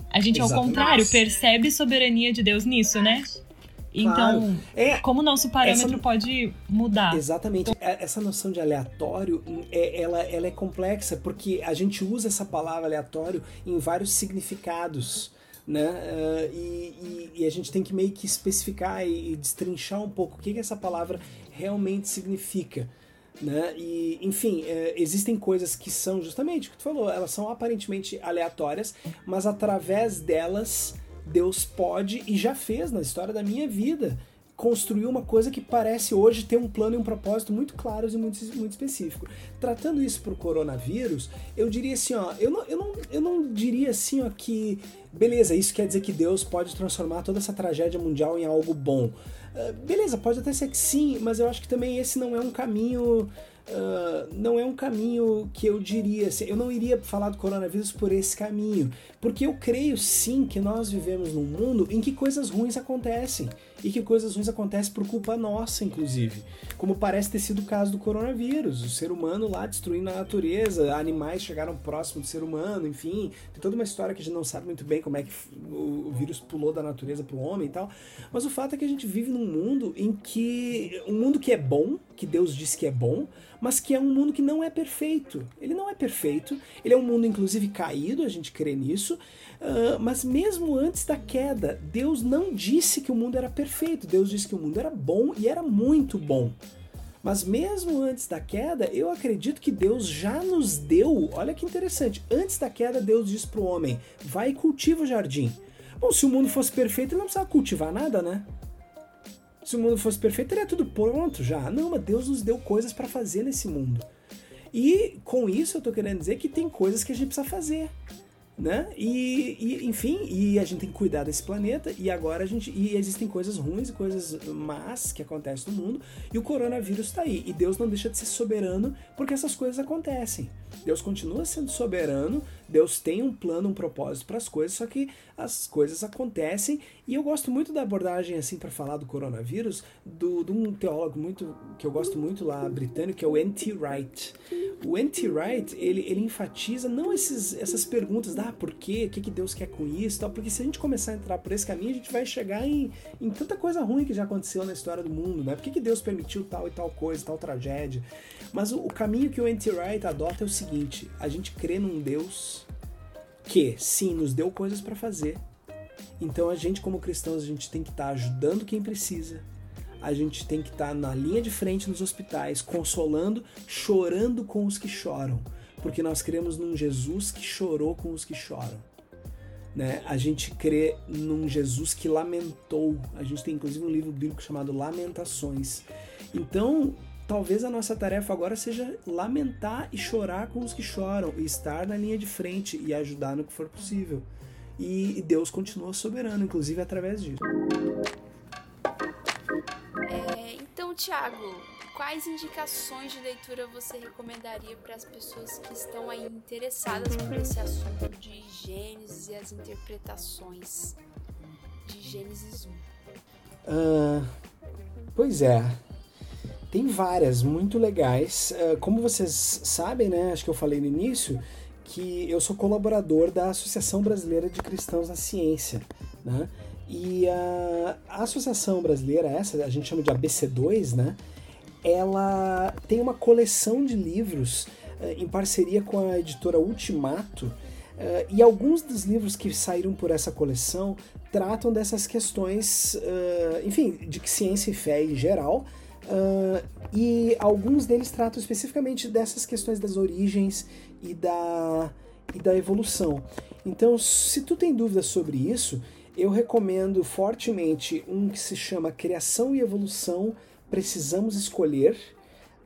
A gente, Exatamente. ao contrário, percebe soberania de Deus nisso, né? Então, claro. é, como o nosso parâmetro essa, pode mudar? Exatamente. Então, essa noção de aleatório, é, ela, ela é complexa, porque a gente usa essa palavra aleatório em vários significados. Né? Uh, e, e, e, a gente tem que meio que especificar e, e destrinchar um pouco o que, que essa palavra realmente significa. Né? E, enfim, é, existem coisas que são justamente o que tu falou, elas são aparentemente aleatórias, mas através delas Deus pode e já fez na história da minha vida construir uma coisa que parece hoje ter um plano e um propósito muito claros e muito, muito específico. Tratando isso para o coronavírus, eu diria assim, ó, eu não, eu, não, eu não diria assim ó, que beleza, isso quer dizer que Deus pode transformar toda essa tragédia mundial em algo bom. Ah, beleza, pode até ser que sim, mas eu acho que também esse não é um caminho. Uh, não é um caminho que eu diria, assim, eu não iria falar do coronavírus por esse caminho, porque eu creio sim que nós vivemos num mundo em que coisas ruins acontecem e que coisas ruins acontecem por culpa nossa, inclusive. Como parece ter sido o caso do coronavírus, o ser humano lá destruindo a natureza, animais chegaram próximo do ser humano, enfim, tem toda uma história que a gente não sabe muito bem como é que o vírus pulou da natureza para o homem e tal. Mas o fato é que a gente vive num mundo em que um mundo que é bom, que Deus diz que é bom, mas que é um mundo que não é perfeito. Ele não é perfeito, ele é um mundo inclusive caído, a gente crê nisso, Uh, mas mesmo antes da queda, Deus não disse que o mundo era perfeito. Deus disse que o mundo era bom e era muito bom. Mas mesmo antes da queda, eu acredito que Deus já nos deu. Olha que interessante. Antes da queda, Deus disse para o homem: vai e cultiva o jardim. Bom, se o mundo fosse perfeito, ele não precisava cultivar nada, né? Se o mundo fosse perfeito, teria tudo pronto já. Não, mas Deus nos deu coisas para fazer nesse mundo. E com isso eu estou querendo dizer que tem coisas que a gente precisa fazer né? E, e, enfim, e a gente tem que cuidar desse planeta e agora a gente e existem coisas ruins e coisas más que acontecem no mundo e o coronavírus está aí e Deus não deixa de ser soberano porque essas coisas acontecem. Deus continua sendo soberano, Deus tem um plano, um propósito para as coisas, só que as coisas acontecem e eu gosto muito da abordagem assim para falar do coronavírus do, de um teólogo muito que eu gosto muito lá britânico que é o N.T. Wright. O N.T. Wright ele, ele enfatiza não esses, essas perguntas da ah, por quê, o que, que Deus quer com isso, tal, porque se a gente começar a entrar por esse caminho a gente vai chegar em, em tanta coisa ruim que já aconteceu na história do mundo, né? Por que, que Deus permitiu tal e tal coisa, tal tragédia? Mas o, o caminho que o N.T. Wright adota é o seguinte: a gente crê num Deus que sim nos deu coisas para fazer então a gente, como cristãos, a gente tem que estar tá ajudando quem precisa. A gente tem que estar tá na linha de frente nos hospitais, consolando, chorando com os que choram. Porque nós cremos num Jesus que chorou com os que choram. Né? A gente crê num Jesus que lamentou. A gente tem inclusive um livro bíblico chamado Lamentações. Então, talvez a nossa tarefa agora seja lamentar e chorar com os que choram, e estar na linha de frente e ajudar no que for possível e Deus continua soberano, inclusive através disso. É, então, Tiago, quais indicações de leitura você recomendaria para as pessoas que estão aí interessadas por esse assunto de Gênesis e as interpretações de Gênesis 1? Uh, pois é, tem várias muito legais. Uh, como vocês sabem, né? Acho que eu falei no início que eu sou colaborador da Associação Brasileira de Cristãos na Ciência, né? E a, a Associação Brasileira, essa a gente chama de ABC2, né? Ela tem uma coleção de livros uh, em parceria com a editora Ultimato, Uh, e alguns dos livros que saíram por essa coleção tratam dessas questões, uh, enfim, de ciência e fé em geral, uh, e alguns deles tratam especificamente dessas questões das origens e da, e da evolução. Então, se tu tem dúvidas sobre isso, eu recomendo fortemente um que se chama Criação e Evolução Precisamos Escolher,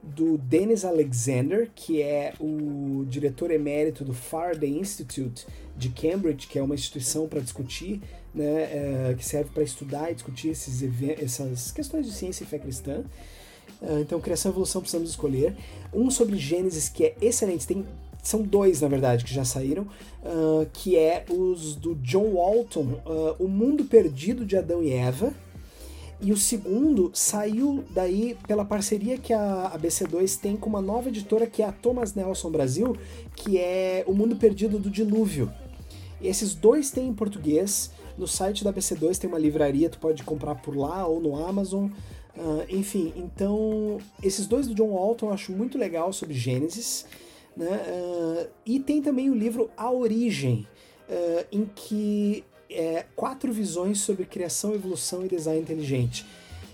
do Dennis Alexander, que é o diretor emérito do Faraday Institute de Cambridge, que é uma instituição para discutir, né, é, que serve para estudar e discutir esses essas questões de ciência e fé cristã. Uh, então, Criação e Evolução precisamos escolher. Um sobre Gênesis que é excelente, tem são dois, na verdade, que já saíram, uh, que é os do John Walton, uh, O Mundo Perdido de Adão e Eva, e o segundo saiu daí pela parceria que a ABC2 tem com uma nova editora que é a Thomas Nelson Brasil, que é O Mundo Perdido do Dilúvio. Esses dois têm em português. No site da ABC2 tem uma livraria, tu pode comprar por lá ou no Amazon. Uh, enfim, então esses dois do John Walton eu acho muito legal sobre Gênesis. Né? Uh, e tem também o livro A Origem, uh, em que é, quatro visões sobre criação, evolução e design inteligente,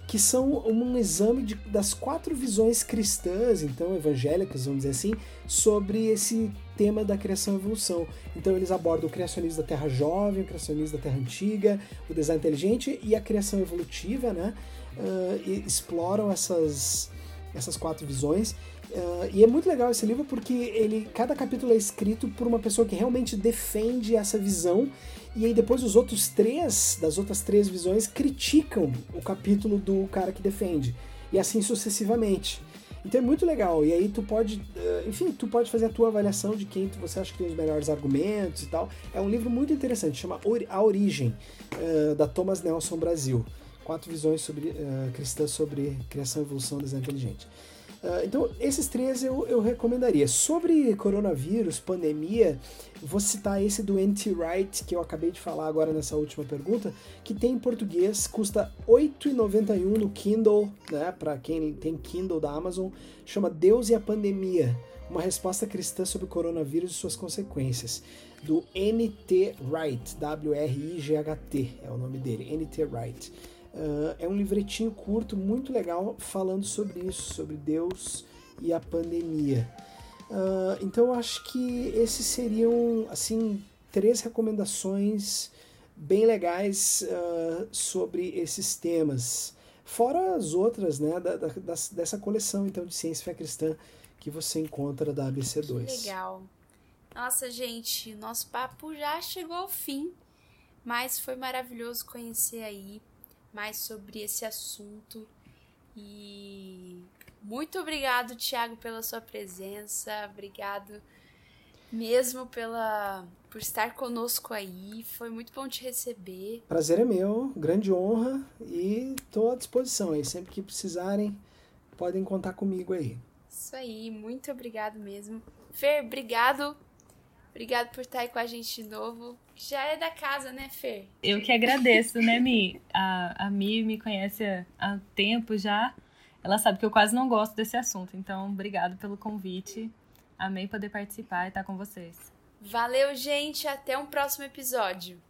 que são um exame de, das quatro visões cristãs, então evangélicas, vamos dizer assim, sobre esse tema da criação e evolução. Então eles abordam o criacionismo da Terra jovem, o criacionismo da Terra antiga, o design inteligente e a criação evolutiva, né? Uh, exploram essas, essas quatro visões. Uh, e é muito legal esse livro porque ele, cada capítulo é escrito por uma pessoa que realmente defende essa visão e aí depois os outros três, das outras três visões, criticam o capítulo do cara que defende. E assim sucessivamente. Então é muito legal. E aí tu pode, eh, enfim, tu pode fazer a tua avaliação de quem você acha que tem os melhores argumentos e tal. É um livro muito interessante, chama A Origem, uh, da Thomas Nelson Brasil. Quatro visões sobre, uh, cristãs sobre criação e evolução do design inteligente. Uh, então, esses três eu, eu recomendaria. Sobre coronavírus, pandemia, vou citar esse do N.T. Wright, que eu acabei de falar agora nessa última pergunta, que tem em português, custa R$ 8,91 no Kindle, né, para quem tem Kindle da Amazon, chama Deus e a Pandemia, uma resposta cristã sobre o coronavírus e suas consequências, do N.T. Wright, W-R-I-G-H-T é o nome dele, N.T. Wright. Uh, é um livretinho curto, muito legal, falando sobre isso, sobre Deus e a pandemia. Uh, então eu acho que esses seriam, assim, três recomendações bem legais uh, sobre esses temas. Fora as outras, né, da, da, dessa coleção, então, de Ciência e Fé Cristã que você encontra da ABC2. Que legal. Nossa, gente, nosso papo já chegou ao fim, mas foi maravilhoso conhecer aí mais sobre esse assunto. E muito obrigado, Tiago, pela sua presença. Obrigado mesmo pela por estar conosco aí. Foi muito bom te receber. Prazer é meu, grande honra e estou à disposição aí. Sempre que precisarem, podem contar comigo aí. Isso aí, muito obrigado mesmo. Fer, obrigado Obrigado por estar aí com a gente de novo. Já é da casa, né, Fer? Eu que agradeço, né, Mi? A, a Mi me conhece há tempo já. Ela sabe que eu quase não gosto desse assunto. Então, obrigado pelo convite. Amei poder participar e estar com vocês. Valeu, gente. Até um próximo episódio.